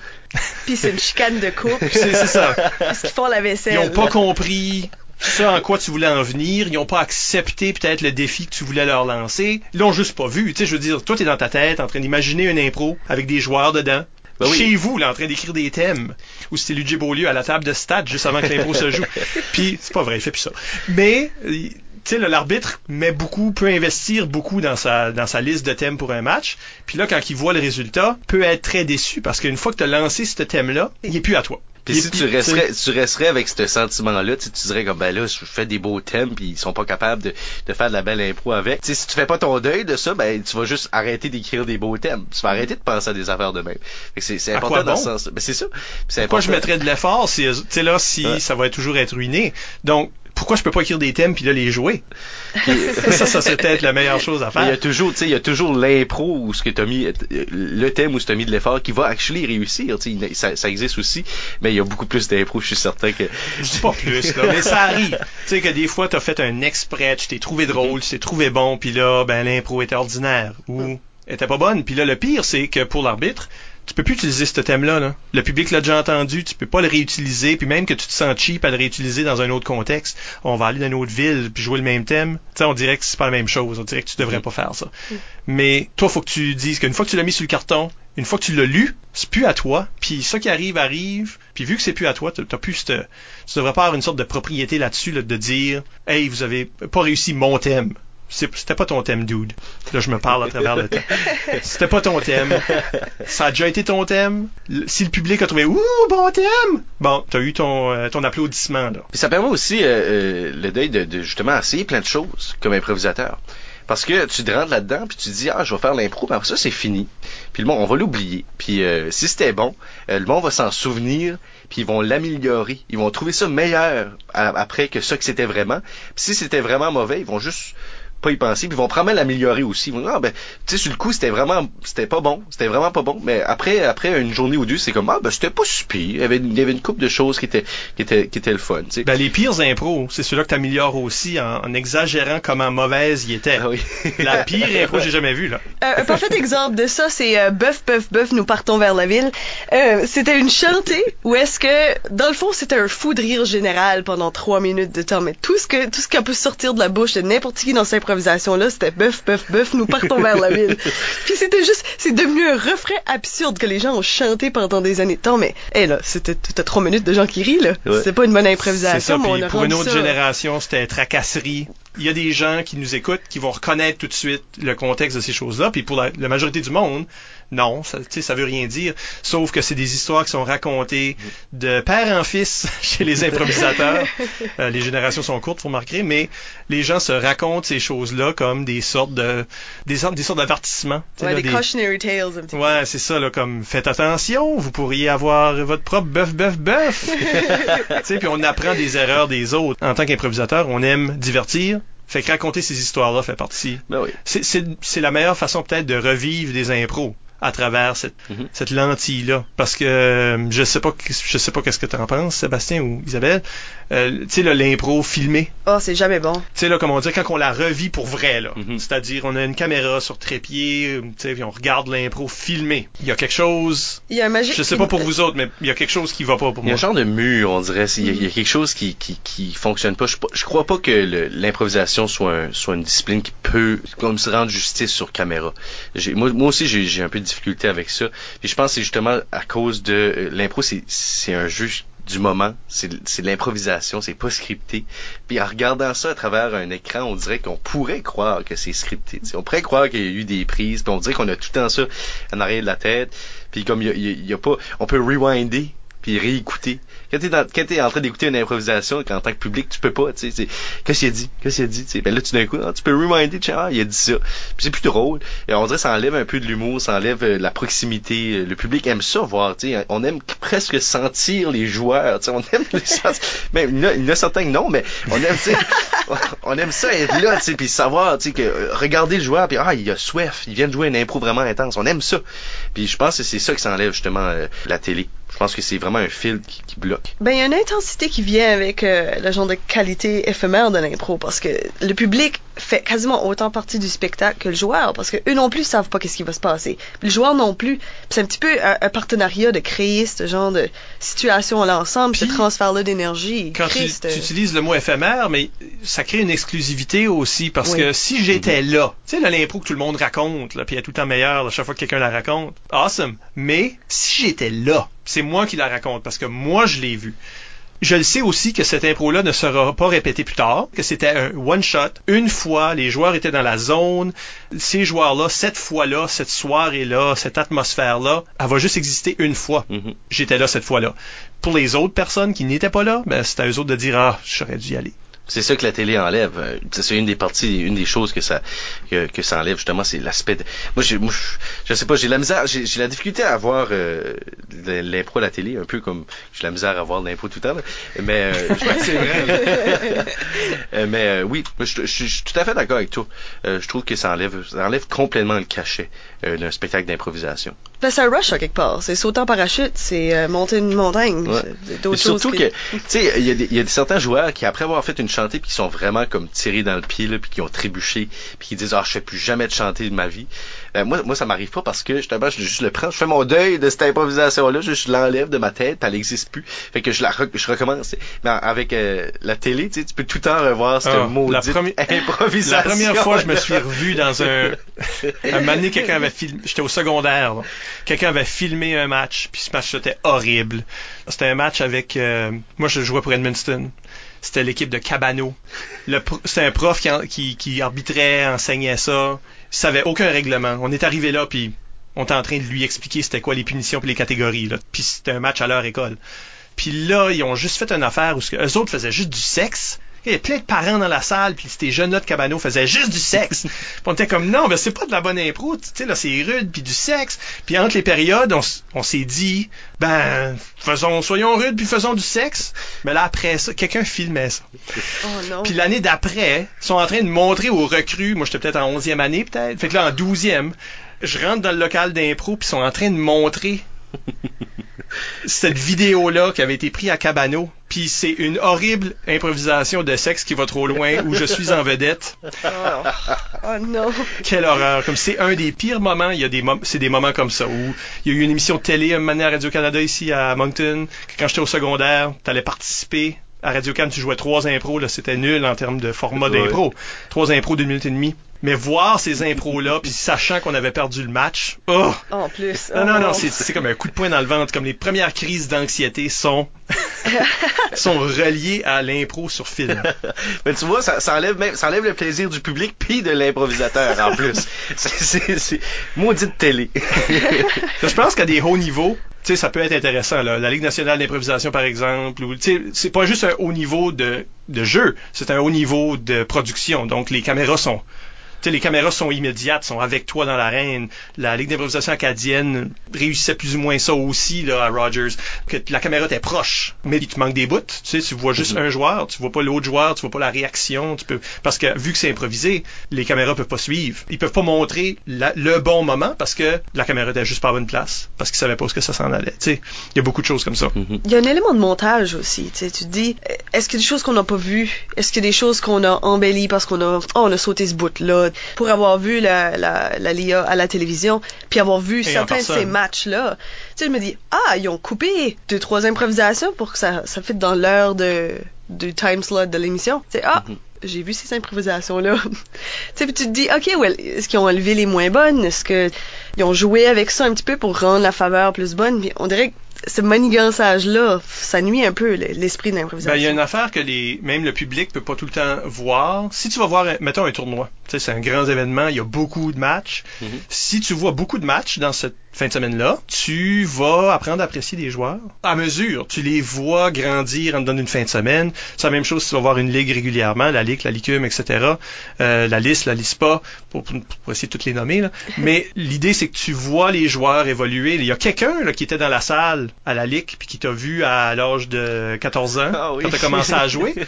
Puis c'est une chicane de couple. [laughs] c'est ça. Parce qu'ils font la vaisselle. Ils ont pas compris ça en quoi tu voulais en venir, ils n'ont pas accepté peut-être le défi que tu voulais leur lancer, ils l'ont juste pas vu. Tu sais, je veux dire, toi t'es dans ta tête en train d'imaginer une impro avec des joueurs dedans. Ben oui. Chez vous, là, en train d'écrire des thèmes. Ou c'était Luigi Beaulieu à la table de stade juste avant que l'impro se joue. [laughs] Puis, c'est pas vrai, il fait plus ça. Mais, tu sais, l'arbitre met beaucoup, peut investir beaucoup dans sa, dans sa liste de thèmes pour un match. Puis là, quand il voit le résultat, peut être très déçu parce qu'une fois que tu as lancé ce thème-là, il est plus à toi. Puis si tu resterais, tu resterais avec ce sentiment-là, tu, tu dirais comme ben là, je fais des beaux thèmes, puis ils sont pas capables de, de faire de la belle impro avec. T'sais, si tu fais pas ton deuil de ça, ben tu vas juste arrêter d'écrire des beaux thèmes. Tu vas arrêter de penser à des affaires de même. C'est, important dans bon? ce sens. Ben c'est ça. Pourquoi important. je mettrais de l'effort si, tu sais là, si Ouais. ça va toujours être ruiné? Donc, pourquoi je peux pas écrire des thèmes puis là les jouer? [laughs] [laughs] ça, ça serait peut-être la meilleure chose à Mais il y a faire. toujours, tu sais, il y a toujours l'impro où ce que t'as mis, le thème où tu as mis de l'effort qui va actually réussir. Tu sais, ça, ça existe aussi, mais il y a beaucoup plus d'impro. Je suis certain que. Je dis pas plus, là, mais ça arrive. [laughs] Tu sais que des fois, t'as fait un exprès, tu t'es trouvé drôle, tu t'es trouvé bon, puis là, ben l'impro était ordinaire. Ou était pas bonne. Puis là, le pire, c'est que pour l'arbitre, tu peux plus utiliser ce thème-là. Là. Le public l'a déjà entendu, tu peux pas le réutiliser, puis même que tu te sens cheap à le réutiliser dans un autre contexte, on va aller dans une autre ville puis jouer le même thème. Tu sais, on dirait que c'est pas la même chose. On dirait que tu devrais pas faire ça. Mais toi, faut que tu dises qu'une fois que tu l'as mis sur le carton, une fois que tu l'as lu, c'est plus à toi. Puis ça qui arrive arrive. Puis vu que c'est plus à toi, t'as plus cette, tu devrais pas avoir une sorte de propriété là-dessus là, de dire, hey, vous avez pas réussi mon thème c'était pas ton thème, dude. Là, je me parle à travers le temps. C'était pas ton thème. Ça a déjà été ton thème. Si le public a trouvé, ouh, bon thème! Bon, t'as eu ton, euh, ton applaudissement, là. Puis ça permet aussi euh, euh, le deuil de, justement essayer plein de choses comme improvisateur. Parce que tu te rentres là-dedans, puis tu te dis, ah, je vais faire l'impro, mais ça, c'est fini. Puis le monde, on va l'oublier. Puis si c'était bon, le monde va s'en souvenir, puis ils vont l'améliorer. Ils vont trouver ça meilleur après que ça que c'était vraiment. Puis si c'était vraiment mauvais, ils vont juste pas y penser, puis ils vont probablement l'améliorer aussi. Ils vont dire, ah, ben, tu sais, sur le coup, c'était vraiment, c'était pas bon, c'était vraiment pas bon, mais après, après une journée ou deux, c'est comme, ah, ben, c'était pas super. Il y avait, il y avait une coupe de choses qui étaient, qui étaient, qui étaient le fun, tu sais. Ben, les pires impros, c'est ceux-là que t'améliores aussi en, exagérant comment mauvaise il était. Ah oui. la pire impro que j'ai jamais vue, là. Euh, un parfait exemple de ça, c'est euh, Bœuf, bœuf, bœuf, nous partons vers la ville. Euh, c'était une chantée où est-ce que, dans le fond, c'était un fou de rire général pendant trois minutes de temps, mais tout ce que, tout ce qui a pu sortir de la bouche de n'importe qui dans cette improvisation-là, c'était bœuf, bœuf, bœuf, nous partons vers la ville. [laughs] Puis c'était juste, c'est devenu un refrain absurde que les gens ont chanté pendant des années de temps, mais, hé là, c'était trois minutes de gens qui rient, là. C'était pas une bonne improvisation, ça, mais on pour une autre génération, c'était tracasserie. Il y a des gens qui nous écoutent qui vont reconnaître tout de suite le contexte de ces choses-là, puis pour la, la majorité du monde, non, ça, ça veut rien dire. Sauf que c'est des histoires qui sont racontées de père en fils [laughs] chez les improvisateurs. [laughs] Euh, les générations sont courtes, faut remarquer, mais les gens se racontent ces choses-là comme des sortes de des sortes, des sortes d'avertissements. Ouais, des, cautionary tales. Un petit ouais, c'est ça là, comme faites attention, vous pourriez avoir votre propre bœuf, bœuf, bœuf. [laughs] puis on apprend des erreurs des autres. En tant qu'improvisateur, on aime divertir, fait que raconter ces histoires-là fait partie. Ben oui. C'est la meilleure façon peut-être de revivre des impros à travers cette, Mhm. cette lentille là parce que euh, je sais pas je sais pas qu'est-ce que tu en penses Sébastien ou Isabelle euh, tu sais l'impro filmé Oh, c'est jamais bon. tu sais là comment dire quand on la revit pour vrai là Mhm. c'est-à-dire on a une caméra sur trépied euh, tu sais puis on regarde l'impro filmé il y a quelque chose Il y a un magique. je sais pas pour vous autres mais il y a quelque chose qui va pas pour Il y a moi un genre de mur, on dirait. Il y a, il y a quelque chose qui, qui, qui fonctionne pas. Je, crois pas que l'improvisation soit, un- soit une discipline qui peut comme se rendre justice sur caméra. J'ai- Moi, moi aussi, j'ai j'ai un peu de difficulté avec ça. Puis je pense que c'est justement à cause de euh, l'impro, c'est c'est un jeu du moment, c'est l'improvisation, c'est pas scripté. Puis en regardant ça à travers un écran, on dirait qu'on pourrait croire que c'est scripté. On pourrait croire qu'il y a eu des prises, puis on dirait qu'on a tout le temps ça en arrière de la tête. Puis comme il y a pas, on peut rewinder puis réécouter. Quand t'es, dans, quand t'es en train d'écouter une improvisation, en tant que public, tu peux pas, tu sais, qu'est-ce qu'il a dit, qu'est-ce qu'il a dit? Ben là, tu d'un coup, ah, tu peux rewinder, tu ah, il a dit ça. Puis c'est plus drôle. Et on dirait ça enlève un peu de l'humour, ça enlève euh, la proximité. Euh, Le public aime ça voir, tu sais. On aime presque sentir les joueurs, tu sais. On aime les sentir. Même, il y en a- il y en a certains que non, mais on aime, tu sais, [laughs] on aime ça être là, tu sais, puis savoir, tu sais, que euh, regarder le joueur, puis ah, il a soif, il vient de jouer une impro vraiment intense. On aime ça. Puis je pense que c'est ça qui s'enlève justement euh, la télé. Je pense que c'est vraiment un fil qui, bloque? Ben, il y a une intensité qui vient avec euh, le genre de qualité éphémère de l'impro parce que le public fait quasiment autant partie du spectacle que le joueur parce que eux non plus savent pas qu'est-ce qui va se passer. Le joueur non plus. C'est un petit peu un, un partenariat de créer ce genre de situation là ensemble, ce Puis, transfert-là d'énergie. quand tu, euh, utilises le mot éphémère, mais ça crée une exclusivité aussi parce Oui. que si j'étais là, tu sais, là, l'impro que tout le monde raconte, là, puis elle est tout le temps meilleure à chaque fois que quelqu'un la raconte, awesome. Mais si j'étais là, c'est moi qui la raconte parce que moi je l'ai vu. Je le sais aussi que cette impro-là ne sera pas répétée plus tard, que c'était un one-shot. Une fois, les joueurs étaient dans la zone. Ces joueurs-là, cette fois-là, cette soirée-là, cette atmosphère-là, elle va juste exister une fois. Mhm. J'étais là cette fois-là. Pour les autres personnes qui n'étaient pas là, ben, c'est à eux autres de dire, ah, j'aurais dû y aller. C'est ça que la télé enlève. C'est une des parties, une des choses que ça que, que ça enlève justement, c'est l'aspect. de- Moi, moi, je, sais pas, j'ai la misère, j'ai, j'ai la difficulté à voir euh, l'impro à la télé, un peu comme j'ai la misère à voir l'impro tout le temps. Mais euh, je- c'est vrai. [laughs] Euh, mais euh, oui, je- je suis tout à fait d'accord avec toi. Euh, je trouve que ça enlève, ça enlève complètement le cachet euh, d'un spectacle d'improvisation. Ben, c'est un rush à quelque part. C'est sauter en parachute, c'est euh, monter une montagne. Ouais. c'est surtout que, tu sais, il y, a des- il y a certains joueurs qui, après avoir fait une chanter puis qui sont vraiment comme tirés dans le pied là puis qui ont trébuché puis qui disent ah je fais plus jamais de chanter de ma vie. Ben, moi moi ça m'arrive pas parce que justement je juste le prends, je fais mon deuil de cette improvisation là, je, l'enlève de ma tête, elle n'existe plus. Fait que je la je recommence. Mais avec euh, la télé, tu sais, tu peux tout le temps revoir cette oh, maudite la [laughs] improvisation. La première fois je me suis [laughs] revu dans un un moment donné, quelqu'un avait filmé, j'étais au secondaire, quelqu'un avait filmé un match, puis ce match était horrible. C'était un match avec, euh, moi je jouais pour Edmundston. C'était l'équipe de Cabano. C'était un prof qui, qui, arbitrait, enseignait ça. Savait aucun règlement. On est arrivé là, puis on était en train de lui expliquer c'était quoi les punitions et les catégories. Là. Puis c'était un match à leur école. Puis là, ils ont juste fait une affaire où eux autres faisaient juste du sexe. Il y avait plein de parents dans la salle, puis ces jeunes-là de Cabano faisaient juste du sexe. [laughs] puis on était comme, non, mais c'est pas de la bonne impro, tu sais, là, c'est rude, puis du sexe. Puis entre les périodes, on, s'est dit, ben, faisons, soyons rudes, puis faisons du sexe. Mais là, après ça, quelqu'un filmait ça. Oh non. Puis l'année d'après, ils sont en train de montrer aux recrues, moi j'étais peut-être en 11e année, peut-être. Fait que là, en 12e, je rentre dans le local d'impro, puis ils sont en train de montrer [laughs] cette vidéo-là qui avait été prise à Cabano, puis c'est une horrible improvisation de sexe qui va trop loin où je suis en vedette. Oh, oh non. Quelle horreur. Comme c'est un des pires moments, il y a des c'est des moments comme ça où il y a eu une émission de télé, un à Radio-Canada ici à Moncton, que quand j'étais au secondaire, t'allais participer à Radio-Can, tu jouais trois impros, là, c'était nul en termes de format d'impro. Trois impros d'une minute et demie. Mais voir ces impros-là, puis sachant qu'on avait perdu le match, oh! En plus. Non, non, non, oh. c'est comme un coup de poing dans le ventre. Comme les premières crises d'anxiété sont, sont reliées à l'impro sur film. [laughs] Mais tu vois, ça, ça, enlève même, ça enlève le plaisir du public puis de l'improvisateur en [laughs] plus. c'est maudite télé. [laughs] Je pense qu'à des hauts niveaux, tu sais, ça peut être intéressant. Là. La Ligue nationale d'improvisation, par exemple, ou, c'est pas juste un haut niveau de, de jeu, c'est un haut niveau de production. Donc, les caméras sont les caméras sont immédiates, sont avec toi dans l'arène. La Ligue d'improvisation acadienne réussissait plus ou moins ça aussi là, à Rogers, que la caméra était proche, mais il te manque des bouts. Tu sais, tu vois juste mhm. un joueur, tu vois pas l'autre joueur, tu vois pas la réaction. Tu peux parce que vu que c'est improvisé, les caméras peuvent pas suivre. Ils peuvent pas montrer le bon moment parce que la caméra était juste pas à bonne place, parce qu'ils savaient pas ce que ça s'en allait. Tu sais, il y a beaucoup de choses comme ça. Mhm. Il y a un élément de montage aussi. Tu sais, tu te dis, est-ce qu'il y a des choses qu'on n'a pas vues? Est-ce qu'il y a des choses qu'on a embellies parce qu'on a, oh, on a sauté ce bout là pour avoir vu la, la, la LIA à la télévision, puis avoir vu certains de ces matchs-là, tu sais, je me dis, ah, ils ont coupé deux, trois improvisations pour que ça, ça fitte dans l'heure de, du time slot de l'émission. Tu sais, ah, mm-hmm. j'ai vu ces improvisations-là. [laughs] tu sais, puis tu te dis, ok, well, est-ce qu'ils ont enlevé les moins bonnes? Est-ce qu'ils ont joué avec ça un petit peu pour rendre la faveur plus bonne? Puis on dirait que ce manigançage-là, ça nuit un peu l'esprit d'improvisation. Ben, il y a une affaire que les, même le public peut pas tout le temps voir. Si tu vas voir, mettons un tournoi, c'est un grand événement, il y a beaucoup de matchs. Mm-hmm. Si tu vois beaucoup de matchs dans cette fin de semaine-là, tu vas apprendre à apprécier des joueurs à mesure. Tu les vois grandir en te donnant une fin de semaine. C'est la même chose si tu vas voir une ligue régulièrement, la ligue, la licume, etc. Euh, la liste, la liste pas, pour, pour, essayer de toutes les nommer. Là. [laughs] Mais l'idée, c'est que tu vois les joueurs évoluer. Il y a quelqu'un qui était dans la salle à la ligue puis qui t'a vu à l'âge de 14 ans ah quand tu as commencé à jouer. [laughs]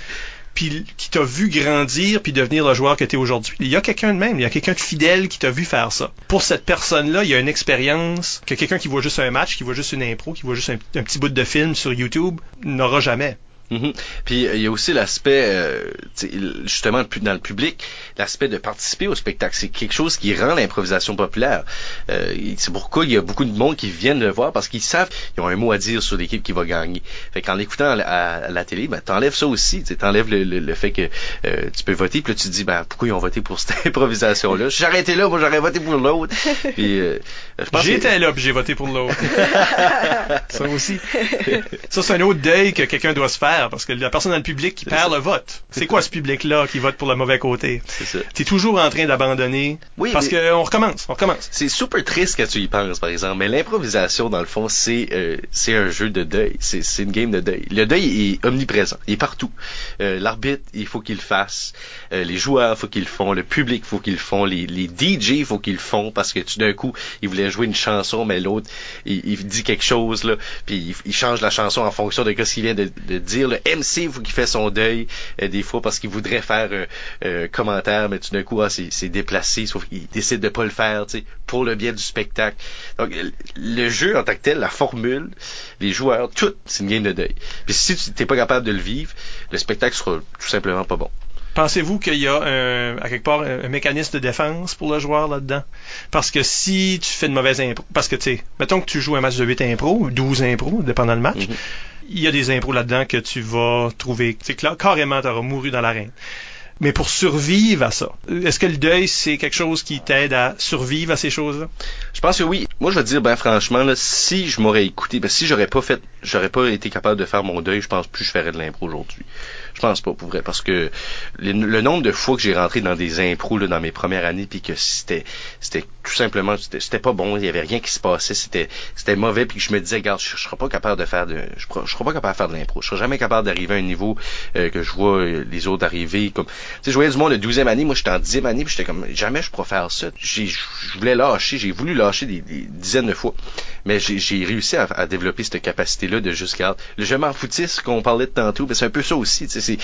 puis qui t'a vu grandir puis devenir le joueur que tu aujourd'hui. Il y a quelqu'un de même, il y a quelqu'un de fidèle qui t'a vu faire ça. Pour cette personne-là, il y a une expérience que quelqu'un qui voit juste un match, qui voit juste une impro, qui voit juste un petit bout de film sur YouTube n'aura jamais. Mhm. Puis il y a aussi l'aspect, euh, justement, dans le public, l'aspect de participer au spectacle. C'est quelque chose qui rend l'improvisation populaire. Euh, c'est pourquoi il y a beaucoup de monde qui viennent le voir parce qu'ils savent qu'ils ont un mot à dire sur l'équipe qui va gagner. Fait qu'en l'écoutant à, la télé, ben, t'enlèves ça aussi. T'enlèves le, le, le, fait que euh, tu peux voter, puis là tu te dis, ben, pourquoi ils ont voté pour [laughs] cette improvisation-là? Si j'arrêtais là, moi j'aurais voté pour l'autre. [laughs] puis J'étais là, puis j'ai voté pour l'autre. [laughs] ça aussi. Ça, c'est un autre deuil que quelqu'un doit se faire parce que la personne dans le public qui perd le vote. C'est quoi ce public-là qui vote pour le mauvais côté? C'est ça. toujours en train d'abandonner. Oui. Parce qu'on recommence, on recommence. C'est super triste quand tu y penses, par exemple. Mais l'improvisation, dans le fond, c'est euh, c'est un jeu de deuil. C'est une game de deuil. Le deuil est omniprésent. Il est partout. Euh, L'arbitre, il faut qu'il le fasse. Euh, les joueurs, il faut qu'ils le font. Le public, il faut qu'ils le font. Les, les DJ, il faut qu'ils le font parce que tout d'un coup, il voulait jouer une chanson, mais l'autre, il, dit quelque chose, là, puis il, change la chanson en fonction de ce qu'il vient de, de dire dire, le MC, qu'il fait son deuil euh, des fois parce qu'il voudrait faire un commentaire, mais tout d'un coup, ah, c'est déplacé, sauf qu'il décide de pas le faire, tu sais, pour le bien du spectacle. Donc, le jeu en tant que tel, la formule, les joueurs, tout, c'est une game de deuil. Puis si tu n'es pas capable de le vivre, le spectacle sera tout simplement pas bon. Pensez-vous qu'il y a un, à quelque part un, mécanisme de défense pour le joueur là-dedans? Parce que si tu fais de mauvaises impro, parce que tu sais, mettons que tu joues un match de 8 impro ou 12 impro, dépendant du match, mm-hmm. Il y a des impros là-dedans que tu vas trouver, sais, carrément, tu auras mouru dans l'arène. Mais pour survivre à ça, est-ce que le deuil, c'est quelque chose qui t'aide à survivre à ces choses-là? Je pense que oui. Moi, je veux dire, ben franchement, là, si je m'aurais écouté, ben si j'aurais pas fait, j'aurais pas été capable de faire mon deuil, je pense plus que je ferais de l'impro aujourd'hui. Je pense pas, pour vrai, parce que le, nombre de fois que j'ai rentré dans des impros là, dans mes premières années, puis que c'était, c'était tout simplement, c'était pas bon, il y avait rien qui se passait, c'était, c'était mauvais, puis je me disais, regarde, je, serais pas capable de faire de, je, je serais pas capable de faire de l'impro, je serais jamais capable d'arriver à un niveau euh, que je vois euh, les autres arriver, comme, tu sais, je voyais du monde de 12e année, moi j'étais en 10e année, puis j'étais comme, jamais je pourrais faire ça. J'ai, je voulais lâcher, j'ai voulu lâcher des, dizaines de fois, mais j'ai réussi à, développer cette capacité-là de juste, le je m'en foutisse qu'on parlait de tantôt, c'est un peu ça aussi, tu sais,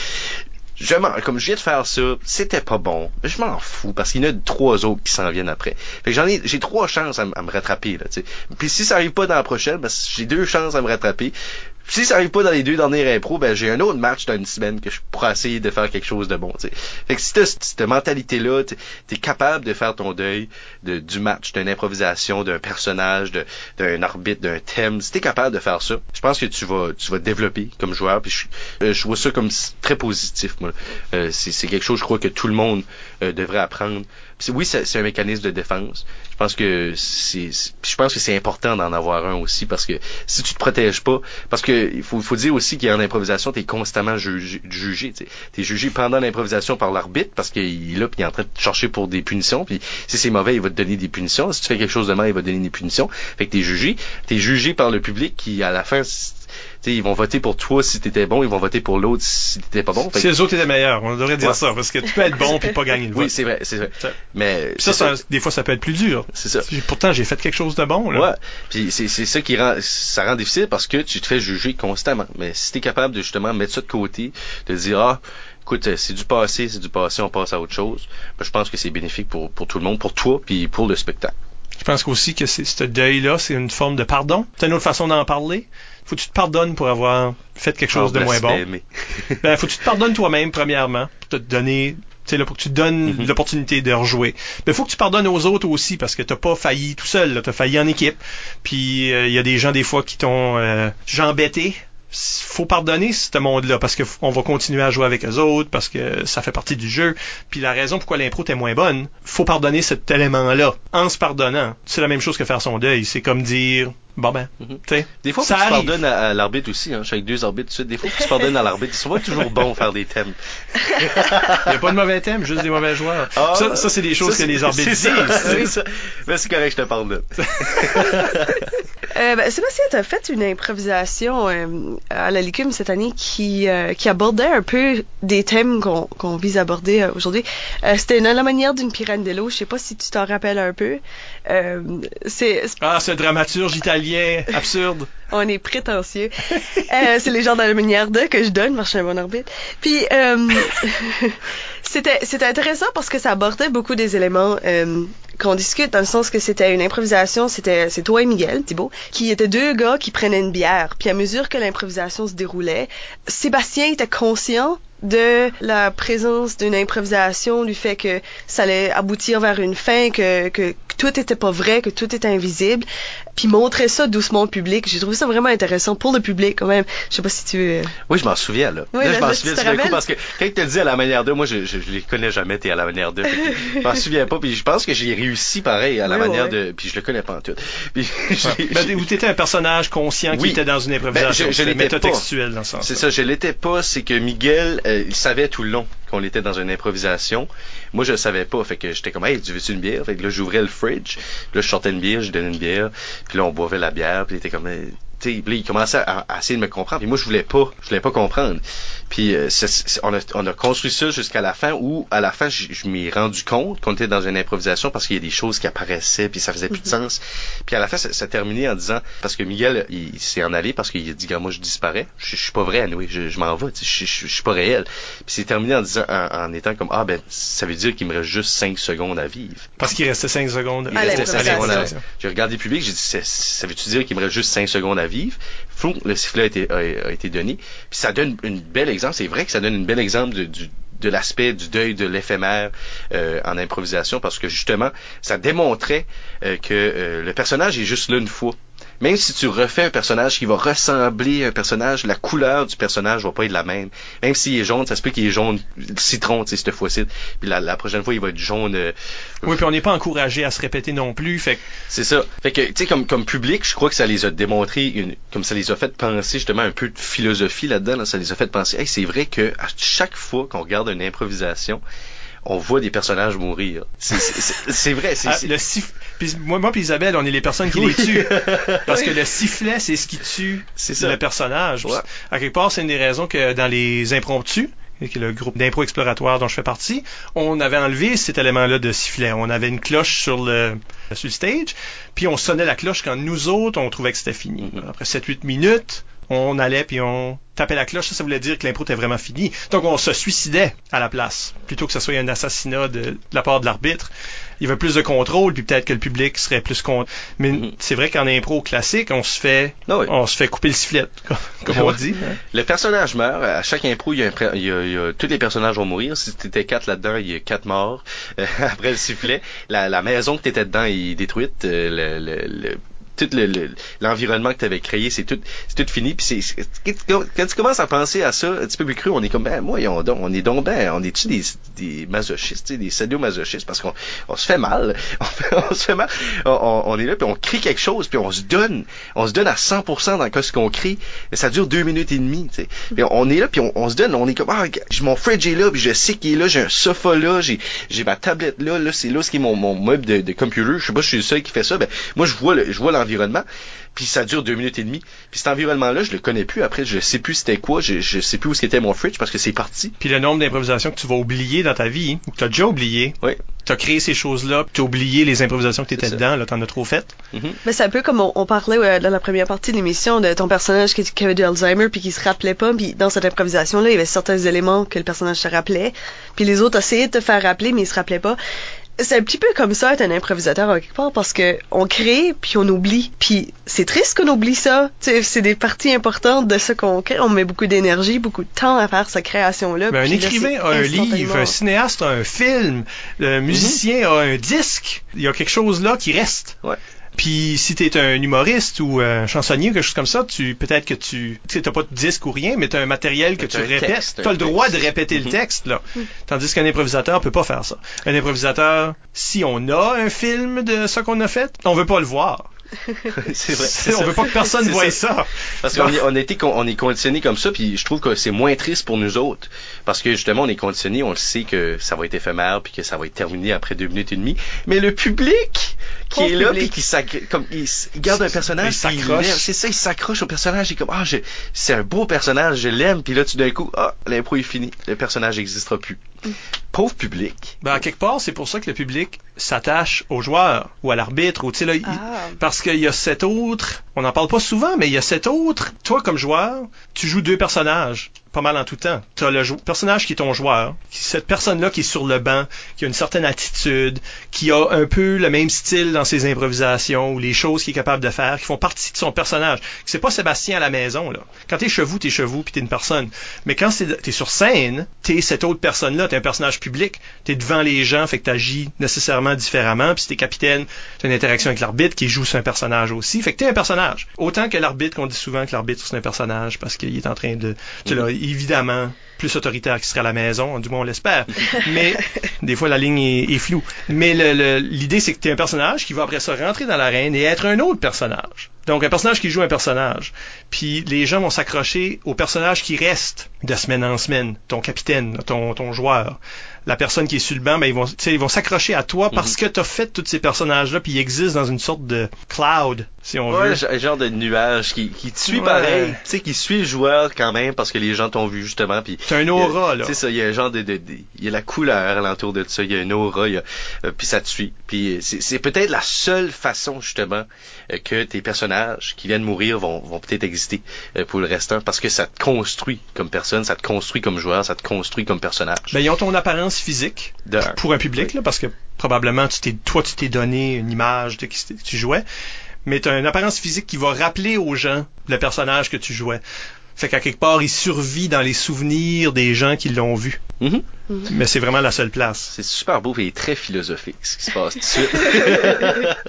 je comme je viens de faire ça, c'était pas bon. Mais je m'en fous parce qu'il y en a trois autres qui s'en viennent après. Fait que j'en ai, j'ai trois chances à, me rattraper là. sais. Puis si ça arrive pas dans la prochaine, ben, j'ai deux chances à me rattraper si ça arrive pas dans les deux derniers impro, ben j'ai un autre match dans une semaine que je pourrais essayer de faire quelque chose de bon. T'sais. Fait que si t'as cette mentalité-là, t'es es capable de faire ton deuil de, du match, d'une improvisation, d'un personnage, d'un arbitre, d'un thème. Si t'es capable de faire ça, je pense que tu vas tu vas développer comme joueur. Puis je, euh, je vois ça comme très positif. Moi. Euh, c'est quelque chose, je crois que tout le monde euh, devrait apprendre oui, c'est un mécanisme de défense. Je pense que c'est, je pense que c'est important d'en avoir un aussi parce que si tu te protèges pas, parce que il faut, faut dire aussi qu'en improvisation, tu es constamment jugé. jugé tu es jugé pendant l'improvisation par l'arbitre parce qu'il est là puis il est en train de chercher pour des punitions. Puis si c'est mauvais, il va te donner des punitions. Si tu fais quelque chose de mal, il va te donner des punitions. Fait que t'es jugé. T'es jugé par le public qui, à la fin, ils vont voter pour toi si t'étais bon, ils vont voter pour l'autre si t'étais pas bon. Si les autres étaient meilleurs, on devrait dire ça, parce que tu peux être bon puis pas gagner le vote. Oui, c'est vrai, c'est vrai. Mais ça, des fois, ça peut être plus dur. C'est ça. Pourtant, j'ai fait quelque chose de bon. Là. Ouais. Puis c'est ça qui rend, ça rend difficile parce que tu te fais juger constamment. Mais si t'es capable de justement mettre ça de côté, de dire ah écoute, c'est du passé, c'est du passé, on passe à autre chose. Ben, je pense que c'est bénéfique pour, pour tout le monde, pour toi, puis pour le spectacle. Je pense aussi que ce deuil-là, c'est une forme de pardon. C'est une autre façon d'en parler faut que tu te pardonnes pour avoir fait quelque chose de moins bon. [laughs] ben, faut que tu te pardonnes toi-même, premièrement, pour te donner c'est là pour que tu donnes mm-hmm. l'opportunité de rejouer. Mais faut que tu pardonnes aux autres aussi parce que t'as pas failli tout seul, t'as failli en équipe. Puis il euh, y a des gens des fois qui t'ont euh, embêté faut pardonner ce monde-là parce que on va continuer à jouer avec eux autres parce que ça fait partie du jeu. Puis la raison pourquoi l'impro est moins bonne, faut pardonner cet élément-là en se pardonnant. C'est la même chose que faire son deuil. C'est comme dire Bon ben, mhm. Des fois, ça faut que tu pardonnes à, l'arbitre aussi, hein. Je suis avec deux arbitres dessus. Des fois, tu pardonnes à l'arbitre. C'est toujours bon faire des thèmes. [laughs] Il n'y a pas de mauvais thèmes, juste des mauvais joueurs. Ah, ça, ça c'est des choses que les arbitres disent. [laughs] C'est Mais c'est correct, je te pardonne. [laughs] euh, ben, Sébastien, tu as fait une improvisation euh, à la Licume cette année qui, euh, qui abordait un peu des thèmes qu'on vise à aborder euh, aujourd'hui. C'était la manière d'une pirandello. Je sais pas si tu t'en rappelles un peu. C'est ah, un dramaturge italien absurde. [laughs] On est prétentieux. euh, c'est les gens dans la manière de que je donne, marche un bon orbite. Puis euh, [laughs] c'était c'était intéressant parce que ça abordait beaucoup des éléments euh, qu'on discute dans le sens que c'était une improvisation, c'était c'est toi et Miguel Thibault qui étaient deux gars qui prenaient une bière. Puis à mesure que l'improvisation se déroulait, Sébastien était conscient de la présence d'une improvisation, du fait que ça allait aboutir vers une fin, que, que, tout était pas vrai, que tout était invisible, puis montrer ça doucement au public. J'ai trouvé ça vraiment intéressant pour le public quand même. Je sais pas si tu veux... Oui, je m'en souviens là. Oui, là, je m'en souviens du coup parce que quand tu te dis à la manière de, moi je, je, les connais jamais, t'es à la manière de. je m'en [laughs] souviens pas, puis je pense que j'ai réussi pareil à la manière de, puis je le connais pas en tout. [laughs] Puis ben, où t'étais un personnage conscient qui était dans une ben, improvisation, ben, je, je métatextuel dans ce sens. C'est ça, je l'étais pas, c'est que Miguel, euh, il savait tout le long qu'on était dans une improvisation. Moi, je savais pas. Fait que j'étais comme, hey, tu veux-tu une bière? Fait que là, j'ouvrais le fridge. Là, je sortais une bière, je donnais une bière. Puis là, on boivait la bière. Puis il était comme, tu sais, il commençait à, à, essayer de me comprendre. Puis moi, je voulais pas, je voulais pas comprendre. Puis euh, on, a, on, a, construit ça jusqu'à la fin où, à la fin, je, je m'y rendu compte qu'on était dans une improvisation parce qu'il y a des choses qui apparaissaient puis ça faisait plus de Mhm. sens. Puis à la fin, ça, ça terminait en disant parce que Miguel, il, s'est en allé parce qu'il a dit, moi, je disparais. Je, je suis pas vrai, anyway, je, je m'en vais. tu sais, Je, je, je suis pas réel. Puis c'est terminé en disant, en, en étant comme, ah ben, ça veut dire qu'il me reste juste 5 secondes à vivre. Parce qu'il restait 5 secondes. Il À restait cinq secondes à-. J'ai regardé le public, j'ai dit, ça, ça veut-tu dire qu'il me reste juste 5 secondes à vivre? Le sifflet a été, donné. Puis ça donne une belle exemple. C'est vrai que ça donne une belle exemple de l'aspect du deuil de l'éphémère euh, en improvisation parce que justement, ça démontrait euh, que euh, le personnage est juste là une fois. Même si tu refais un personnage qui va ressembler à un personnage, la couleur du personnage va pas être la même. Même s'il est jaune, ça se peut qu'il est jaune citron, tu sais, cette fois-ci. Puis la, la prochaine fois, il va être jaune. euh, Oui, puis on n'est pas encouragé à se répéter non plus. Fait c'est ça. Fait que, tu sais, comme, comme public, je crois que ça les a démontré, une, comme ça les a fait penser justement un peu de philosophie là-dedans. là. ça les a fait penser, hey, c'est vrai que à chaque fois qu'on regarde une improvisation, on voit des personnages mourir. C'est- vrai. c'est ah, le. Puis moi, moi puis Isabelle, on est les personnes qui les tuent. [laughs] Parce que le sifflet, c'est ce qui tue C'est ça. le personnage. Ouais. À quelque part, c'est une des raisons que dans les impromptus, qui est le groupe d'impro exploratoire dont je fais partie, on avait enlevé cet élément-là de sifflet. On avait une cloche sur le, sur le stage, puis on sonnait la cloche quand nous autres, on trouvait que c'était fini. Mhm. Après 7-8 minutes, on allait puis on tapait la cloche. Ça, ça voulait dire que l'impro était vraiment fini. Donc, on se suicidait à la place, plutôt que ce soit un assassinat de, de la part de l'arbitre. Il y avait plus de contrôle, puis peut-être que le public serait plus contre. Mais Mhm. c'est vrai qu'en impro classique, on se fait, Ah oui. on se fait couper le sifflet, [laughs] [laughs] comme, on dit. hein. Le personnage meurt. À chaque impro, il y a, un il y a- il y a- tous les personnages vont mourir. Si t'étais quatre là-dedans, il y a quatre morts. Euh, [laughs] après le sifflet, la, la maison que t'étais dedans est détruite. Euh, le, le, le- tout le- le- l'environnement que tu avais créé, c'est tout, c'est tout fini. Puis c'est, quand tu commences à penser à ça, un petit peu plus cru, on est comme, ben, moi, on, on est donc ben, on est-tu des, des masochistes, des sadomasochistes, parce qu'on on se fait mal, [laughs] on, se fait mal, on, on- est là, puis on crie quelque chose, puis on se donne, on se donne à 100% dans ce qu'on crie. Ça dure deux minutes et demie, tu sais. Puis on, est là, puis on, on se donne, on est comme, ah, mon fridge est là, puis je sais qu'il est là, j'ai un sofa là, j'ai, j'ai ma tablette là, là, c'est là ce qui est mon, mon meuble de, de computer. Je sais pas si je suis le seul qui fait ça, ben, moi, je vois le, je vois l'environnement, puis ça dure deux minutes et demie. Puis cet environnement-là, je le connais plus. Après, je sais plus c'était quoi, je, je sais plus où c'était mon fridge parce que c'est parti. Puis le nombre d'improvisations que tu vas oublier dans ta vie, ou que tu as déjà oublié. Oui. Tu as créé ces choses-là, puis tu as oublié les improvisations que tu étais dedans, là, t'en as trop faites. Mais c'est un peu comme on, on parlait euh, dans la première partie de l'émission de ton personnage qui, qui avait de Alzheimer puis qui se rappelait pas puis dans cette improvisation là il y avait certains éléments que le personnage se rappelait puis les autres essayaient de te faire rappeler mais ils se rappelaient pas c'est un petit peu comme ça être un improvisateur à quelque part parce que on crée puis on oublie puis c'est triste qu'on oublie ça c'est des parties importantes de ce qu'on crée on met beaucoup d'énergie beaucoup de temps à faire cette création là Mais un là, écrivain a un livre, un cinéaste a un film, le musicien a un disque. Il y a quelque chose là qui reste. Ouais. Puis si tu es un humoriste ou un chansonnier ou quelque chose comme ça, tu peut-être que tu tu sais t'as pas de disque ou rien, mais tu as un matériel que tu répètes. Tu as le droit de répéter le Mhm. texte là. Tandis qu'un improvisateur peut pas faire ça. Un improvisateur, si on a un film de ce qu'on a fait, on veut pas le voir. [laughs] c'est vrai. [laughs] on ça. veut pas que personne voie ça. ça. Parce qu'on est, on con- on est conditionné comme ça, puis je trouve que c'est moins triste pour nous autres. Parce que justement, on est conditionné, on le sait que ça va être éphémère, puis que ça va être terminé après deux minutes et demie. Mais le public qui est là, puis qui comme il, garde un personnage. C'est ça, il s'accroche au personnage. Il est comme ah, c'est un beau personnage, je l'aime. Puis là, tout d'un coup, ah, l'impro est fini, le personnage n'existera plus. Pauvre public. Ben, à quelque part, c'est pour ça que le public s'attache au joueur ou à l'arbitre ou tu sais là, il- Ah. parce qu'il y a cet autre, on n'en parle pas souvent, mais il y a cet autre. Toi, comme joueur, tu joues deux personnages, pas mal en tout temps. Tu as le personnage qui est ton joueur, cette personne-là qui est sur le banc, qui a une certaine attitude, qui a un peu le même style dans ses improvisations ou les choses qu'il est capable de faire, qui font partie de son personnage. C'est pas Sébastien à la maison là. Quand t'es chevou, t'es chevou puis t'es une personne. Mais quand t'es sur scène, t'es cette autre personne-là, t'es un personnage public, t'es devant les gens, fait que t'agis nécessairement différemment. Puis si t'es capitaine, t'as une interaction avec l'arbitre qui joue sur un personnage aussi. Fait que t'es un personnage. Autant que l'arbitre, qu'on dit souvent que l'arbitre c'est un personnage parce qu'il est en train de, tu évidemment, plus autoritaire qu'il serait à la maison, du moins on l'espère. Mais [laughs] des fois la ligne est, est floue. Mais l'idée c'est que t'es un personnage qui va après ça rentrer dans l'arène et être un autre personnage. Donc un personnage qui joue un personnage. Puis les gens vont s'accrocher au personnage qui reste de semaine en semaine, ton capitaine, ton, ton joueur. la personne qui est sur le banc, ben ils vont, tu ils vont s'accrocher à toi parce que t'as fait tous ces personnages-là, puis ils existent dans une sorte de cloud, si on Ouais, veut. un genre de nuage qui, qui te suit Ouais. pareil. Tu sais, qui suit le joueur quand même parce que les gens t'ont vu justement. Puis C'est un aura, là. C'est ça, il y a un genre de, de, de- il y a la couleur alentour de ça, il y a une aura, il y a, euh, puis ça te suit. Puis euh, c'est, c'est peut-être la seule façon justement euh, que tes personnages qui viennent mourir vont, vont peut-être exister euh, pour le restant parce que ça te construit comme personne, ça te construit comme joueur, ça te construit comme personnage. Ben, ils ont ton apparence physique De pour un public, là, parce que probablement, tu t'es, toi, tu t'es donné une image de qui tu jouais, mais tu as une apparence physique qui va rappeler aux gens le personnage que tu jouais. Fait qu'à quelque part, il survit dans les souvenirs des gens qui l'ont vu. Mhm. Mais c'est vraiment la seule place. C'est super beau et très philosophique ce qui se passe tout de suite. [laughs]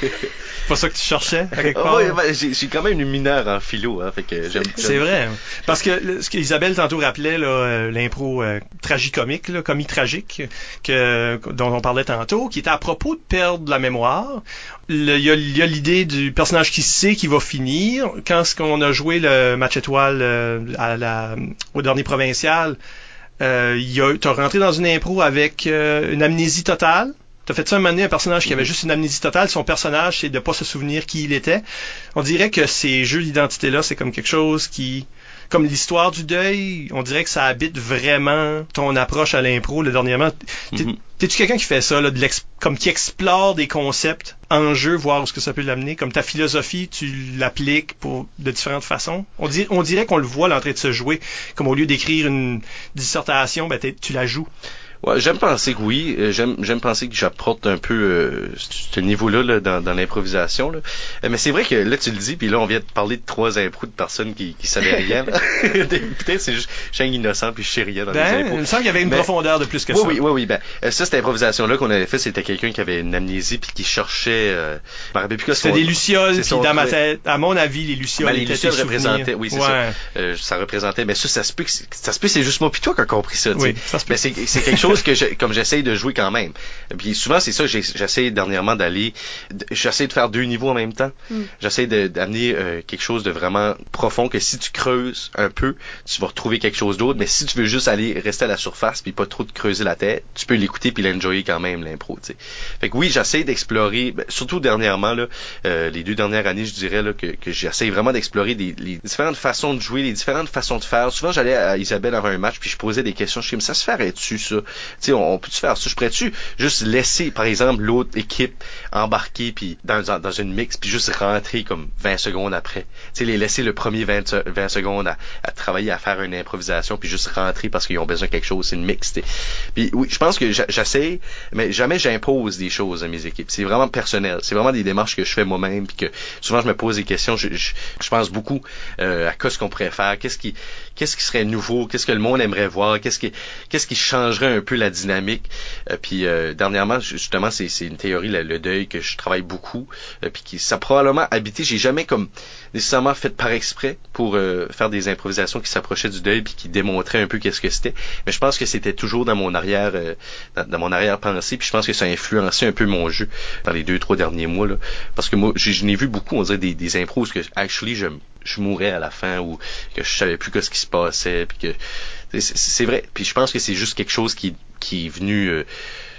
C'est pas ça que tu cherchais, à quelque part? ouais, ben, j'ai, j'ai quand même une mineure en philo, hein, fait que j'aime. C'est vrai. Parce que le- ce qu'Isabelle tantôt rappelait, là, euh, l'impro euh, tragicomique, là, comique tragique, que, dont on parlait tantôt, qui était à propos de perdre la mémoire. Il y a, il y a l'idée du personnage qui sait qu'il va finir. Quand ce qu'on a joué le match étoile euh, à la, au dernier provincial, euh, t'as rentré dans une impro avec euh, une amnésie totale. T'as fait ça un moment donné, un personnage qui avait juste une amnésie totale. Son personnage, c'est de pas se souvenir qui il était. On dirait que ces jeux d'identité-là, c'est comme quelque chose qui... Comme l'histoire du deuil, on dirait que ça habite vraiment ton approche à l'impro. Le dernièrement, Mhm. t'es-tu quelqu'un qui fait ça, là, de l'ex- comme qui explore des concepts en jeu, voir où ce que ça peut l'amener? Comme ta philosophie, tu l'appliques pour de différentes façons? On, dit, on dirait qu'on le voit là, en train de se jouer. Comme au lieu d'écrire une dissertation, ben, tu la joues. Ouais, j'aime penser que oui. Euh, J'aime, j'aime penser que j'apporte un peu euh, ce niveau-là là, dans, dans l'improvisation. Là. Euh, mais c'est vrai que là, tu le dis, puis là, on vient de parler de trois impros de personnes qui, qui savaient rien. [laughs] [laughs] Peut-être c'est juste, je suis innocent, puis je sais rien dans les Ben, impros. il me semble qu'il y avait une profondeur de plus que oui, ça. oui, oui, oui. Ben, euh, ça, cette improvisation-là qu'on avait fait, c'était quelqu'un qui avait une amnésie puis qui cherchait. Euh, C'était son- des lucioles, puis dans ma tête, à mon avis, les Ben, lucioles les étaient lucioles représentaient, oui, c'est Ouais. ça. Euh, ça représentait, mais ça, ça se peut que c'est- ça se peut, c'est juste moi puis toi qui a compris ça. tu sais. Oui, ça se peut. Mais c'est c'est quelque chose [laughs] que je, comme j'essaye de jouer quand même. Puis souvent c'est ça, j'essaie dernièrement d'aller, j'essaie de faire deux niveaux en même temps. Mm. J'essaie d'amener euh, quelque chose de vraiment profond que si tu creuses un peu, tu vas retrouver quelque chose d'autre. Mais si tu veux juste aller rester à la surface puis pas trop te creuser la tête, tu peux l'écouter puis l'enjoyer quand même l'impro. tu sais. Fait que oui, j'essaie d'explorer, ben, surtout dernièrement là, euh, les deux dernières années, je dirais là que, que j'essaie vraiment d'explorer les différentes façons de jouer, les différentes façons de faire. Souvent, j'allais à Isabelle avant un match puis je posais des questions. Je mais ça se ferait-tu ça? Tu on, peut-tu faire ça? Je pourrais-tu juste laisser, par exemple, l'autre équipe embarquer puis dans, dans, une mix puis juste rentrer comme 20 secondes après? Tu les laisser le premier 20, se- 20 secondes à, travailler à faire une improvisation puis juste rentrer parce qu'ils ont besoin de quelque chose. C'est une mix. Puis oui, je pense que j'essaie, mais jamais j'impose des choses à mes équipes. C'est vraiment personnel. C'est vraiment des démarches que je fais moi-même puis que souvent je me pose des questions. Je, pense beaucoup euh, à qu'est-ce qu'on pourrait faire, qu'est-ce qui, qu'est-ce qui serait nouveau, qu'est-ce que le monde aimerait voir, qu'est-ce qui, qu'est-ce qui changerait un peu la dynamique? Euh, puis euh, dernièrement, justement, c'est, une théorie, le, deuil, que je travaille beaucoup, euh, puis qui ça a probablement habité. J'ai jamais comme nécessairement fait par exprès pour faire des improvisations qui s'approchaient du deuil puis qui démontraient un peu qu'est-ce que c'était. Mais je pense que c'était toujours dans mon arrière, dans, dans mon arrière pensée. Puis je pense que ça a influencé un peu mon jeu dans les deux trois derniers mois là, parce que moi, je n'ai vu beaucoup, on dirait des, des impros que actually je je mourais à la fin ou que je savais plus ce qui se passait puis que c'est- vrai. Puis je pense que c'est juste quelque chose qui qui est venu euh,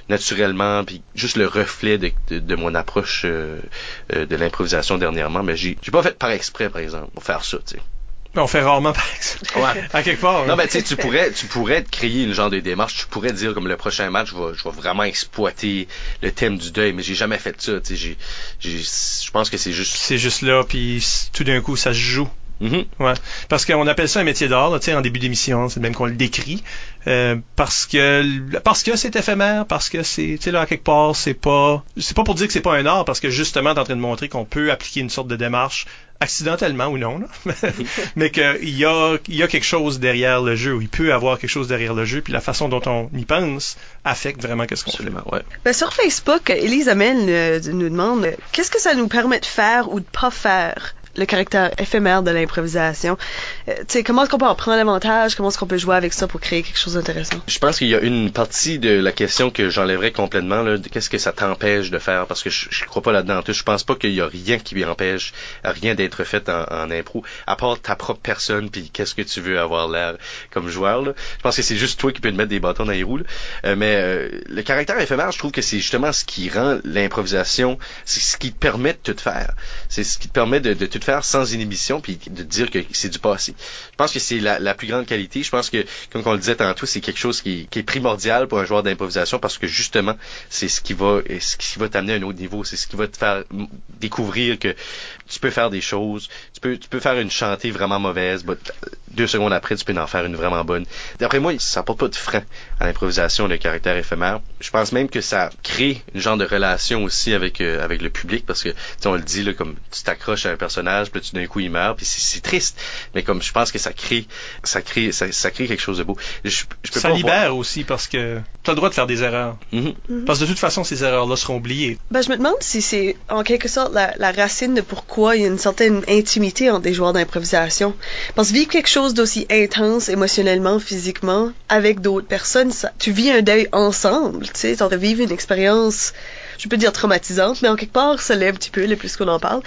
naturellement puis juste le reflet de, de, de mon approche euh, euh, de l'improvisation dernièrement. Mais j'ai j'ai pas fait par exprès par exemple pour faire ça tu sais On fait rarement par exemple. Ouais. [laughs] À quelque part. non hein. mais tu sais tu pourrais tu pourrais te créer une genre de démarche tu pourrais dire comme le prochain match je vais je vais vraiment exploiter le thème du deuil mais j'ai jamais fait ça je pense que c'est juste C'est juste là, puis tout d'un coup, ça se joue. Mhm. Ouais. Parce qu'on appelle ça un métier d'art, là, tu sais, en début d'émission, c'est même qu'on le décrit. Euh, parce que parce que c'est éphémère, parce que c'est, tu sais, là, à quelque part, c'est pas. C'est pas pour dire que c'est pas un art, parce que justement, t'es en train de montrer qu'on peut appliquer une sorte de démarche accidentellement ou non, là. [laughs] mais qu'il y a, il y a quelque chose derrière le jeu, ou il peut avoir quelque chose derrière le jeu, puis la façon dont on y pense affecte vraiment qu'est-ce qu'on fait. ouais Ben, sur Facebook, Elise Amel euh, nous demande euh, qu'est-ce que ça nous permet de faire ou de pas faire? Le caractère éphémère de l'improvisation. Euh, tu sais, comment est-ce qu'on peut en prendre avantage? Comment est-ce qu'on peut jouer avec ça pour créer quelque chose d'intéressant? Je pense qu'il y a une partie de la question que j'enlèverais complètement. là, Qu'est-ce que ça t'empêche de faire? Parce que je, je crois pas là-dedans. Je pense pas qu'il y a rien qui empêche rien d'être fait en, impro, à part ta propre personne, puis qu'est-ce que tu veux avoir l'air comme joueur. Là. Je pense que c'est juste toi qui peux te mettre des bâtons dans les roues. Euh, mais euh, le caractère éphémère, je trouve que c'est justement ce qui rend l'improvisation, c'est ce qui te permet de tout faire. C'est ce qui te permet de, de tout faire sans inhibition, puis de dire que c'est du passé. Je pense que c'est la, plus grande qualité. Je pense que, comme on le disait tantôt, c'est quelque chose qui, est primordial pour un joueur d'improvisation parce que justement, c'est ce qui va, ce qui va t'amener à un autre niveau. C'est ce qui va te faire découvrir que tu peux faire des choses. Tu peux, tu peux faire une chantée vraiment mauvaise, but deux secondes après, tu peux en faire une vraiment bonne. D'après moi, ça apporte pas de frein à l'improvisation, le caractère éphémère. Je pense même que ça crée une genre de relation aussi avec euh, avec le public parce que tu sais, on le dit là comme tu t'accroches à un personnage puis tu d'un coup il meurt puis c'est triste mais comme je pense que ça crée ça crée ça, ça crée quelque chose de beau je, je peux Ça pas libère aussi parce que tu as le droit de faire des erreurs. Mhm. Parce que de toute façon, ces erreurs-là seront oubliées. Ben, je me demande si c'est en quelque sorte la, la racine de pourquoi il y a une certaine intimité entre des joueurs d'improvisation. Parce que vivre quelque chose d'aussi intense émotionnellement, physiquement, avec d'autres personnes, ça, tu vis un deuil ensemble, tu sais, t'en vivre une expérience, je peux dire traumatisante, mais en quelque part, ça l'est un petit peu, le plus qu'on en parle.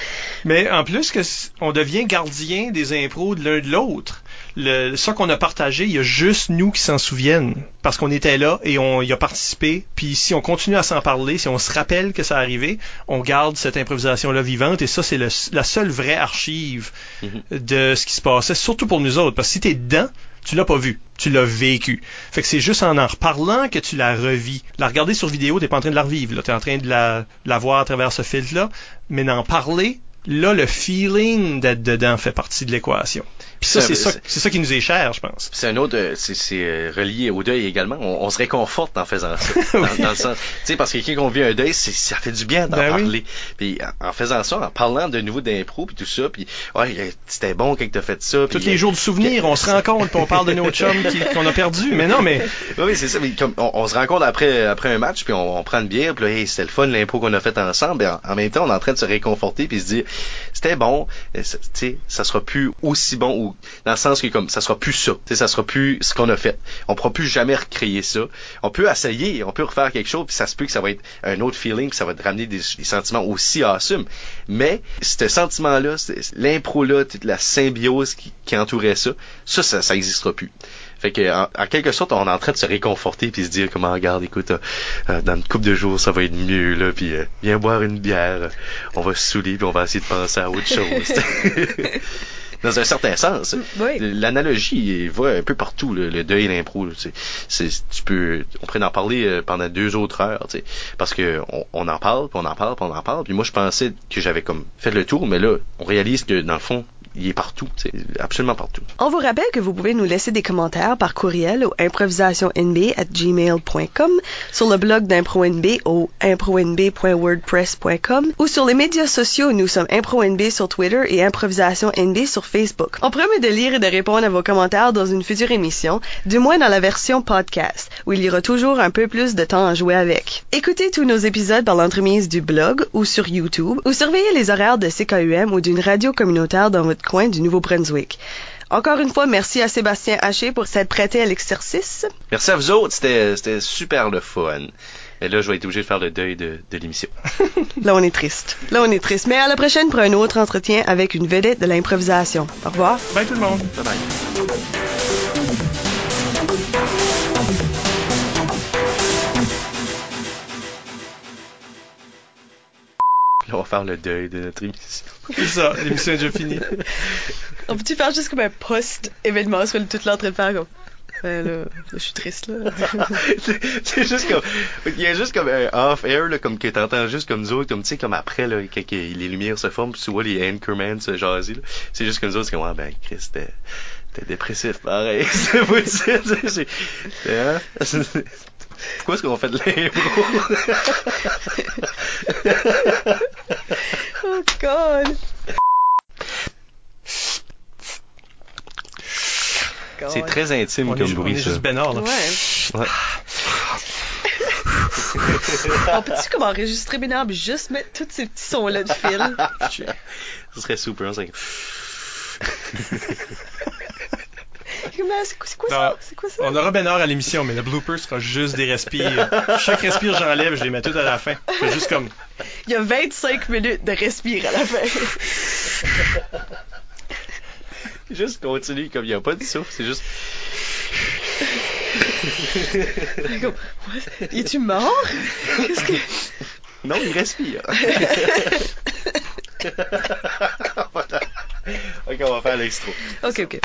Mais en plus on devient gardien des impros de l'un de l'autre. Le, ça qu'on a partagé, il y a juste nous qui s'en souviennent parce qu'on était là et on y a participé. Puis si on continue à s'en parler, si on se rappelle que ça arrivé, on garde cette improvisation-là vivante et ça c'est la seule vraie archive Mhm. de ce qui se passait, surtout pour nous autres. Parce que si t'es dedans, tu l'as pas vu, tu l'as vécu. Fait que c'est juste en en reparlant que tu la revis. La regarder sur vidéo, t'es pas en train de la revivre, là, t'es en train de la, de la voir à travers ce filtre-là, mais d'en parler, là, le feeling d'être dedans fait partie de l'équation. Puis ça, Ça, c'est ça, c'est- ça qui nous est cher, je pense. C'est un autre, euh, c'est, c'est euh, relié au deuil également. On, on se réconforte en faisant ça. [laughs] Dans, Oui. dans le sens, tu sais, parce que quand on vit un deuil, c'est, ça fait du bien d'en Ben oui. parler. Puis en, faisant ça, en parlant de nouveau d'impro puis tout ça, puis ouais, euh, c'était bon quand t'as fait ça. Tous les euh, jours de souvenirs, on se rencontre, [laughs] puis on parle de nos chums qui- qu'on a perdus. Mais non, mais Oui, oui, c'est ça. Mais comme on, on se rencontre après après un match, puis on, on prend une bière, puis là, hey, c'était le fun l'impro qu'on a fait ensemble. Ben, en, en même temps, on est en train de se réconforter puis se dire, c'était bon. euh, ça- Tu sais, ça sera plus aussi bon ou dans le sens que comme ça sera plus ça. Tu sais, ça sera plus ce qu'on a fait. On pourra plus jamais recréer ça. On peut essayer, on peut refaire quelque chose, puis ça se peut que ça va être un autre feeling, puis ça va te ramener des, des sentiments aussi awesome. Mais ce sentiment-là, l'impro-là, toute la symbiose qui, qui entourait ça, ça, ça, ça existera plus. Fait que en, en quelque sorte, on est en train de se réconforter puis se dire comment regarde, écoute, euh, euh, dans une couple de jours, ça va être mieux là, puis euh, viens boire une bière, on va se saouler puis on va essayer de penser à autre [laughs] chose. [laughs] dans un certain sens. Oui. L'analogie va un peu partout, le, le deuil et l'impro. c'est- Tu peux, on pourrait en parler euh, pendant deux autres heures, tu sais, parce que on, on en parle, puis on en parle, puis on en parle. Puis moi, je pensais que j'avais comme fait le tour, mais là, on réalise que dans le fond, il est partout, sais, absolument partout. On vous rappelle que vous pouvez nous laisser des commentaires par courriel au improvisationnb at gmail.com, sur le blog d'ImproNB au impronb.wordpress.com ou sur les médias sociaux. Nous sommes ImproNB sur Twitter et ImprovisationNB sur Facebook. On promet de lire et de répondre à vos commentaires dans une future émission, du moins dans la version podcast, où il y aura toujours un peu plus de temps à jouer avec. Écoutez tous nos épisodes par l'entremise du blog ou sur YouTube ou surveillez les horaires de CKUM ou d'une radio communautaire dans votre coin du Nouveau-Brunswick. Encore une fois, merci à Sébastien Haché pour s'être prêté à l'exercice. Merci à vous autres, c'était c'était super le fun. Et là, je vais être obligé de faire le deuil de, de l'émission. [laughs] Là, on est triste. Là, on est triste. Mais à la prochaine pour un autre entretien avec une vedette de l'improvisation. Au revoir. bye tout le monde. Bye bye. On va faire le deuil de notre émission. [laughs] C'est ça, l'émission est déjà finie. [laughs] On peut-tu faire juste comme un post-événement? Sur le tout là en train de faire comme. Ben là, je suis triste là. [laughs] C'est- juste comme il y a juste comme un off air là, comme que t'entends juste comme nous autres comme tu sais comme après là quand les lumières se forment puis tu vois les anchormen se jaser là c'est juste comme nous autres c'est comme ah ben Chris t'es dépressif pareil c'est vous dire, c'est- hein? Pourquoi est-ce qu'on fait de l'impro? Oh God. c'est très intime On est, comme on bruit est ça juste bénard, là. Ouais. Ouais. On peut-tu comme enregistrer maintenant puis juste mettre tous ces petits sons-là de fil? [laughs] Ce serait super. hein, ça- Comment- C'est quoi, c'est quoi Non. ça? C'est quoi ça? On aura Bénard à l'émission, mais le blooper sera juste des respires. Chaque respire, j'enlève, je les mets toutes à la fin. C'est juste comme. Il y a 25 minutes de respire à la fin. Juste continue comme il n'y a pas de souffle, c'est juste. Es-tu mort? Qu'est-ce que... Non, il respire. [laughs] Voilà. OK, on va faire l'extra. OK, OK.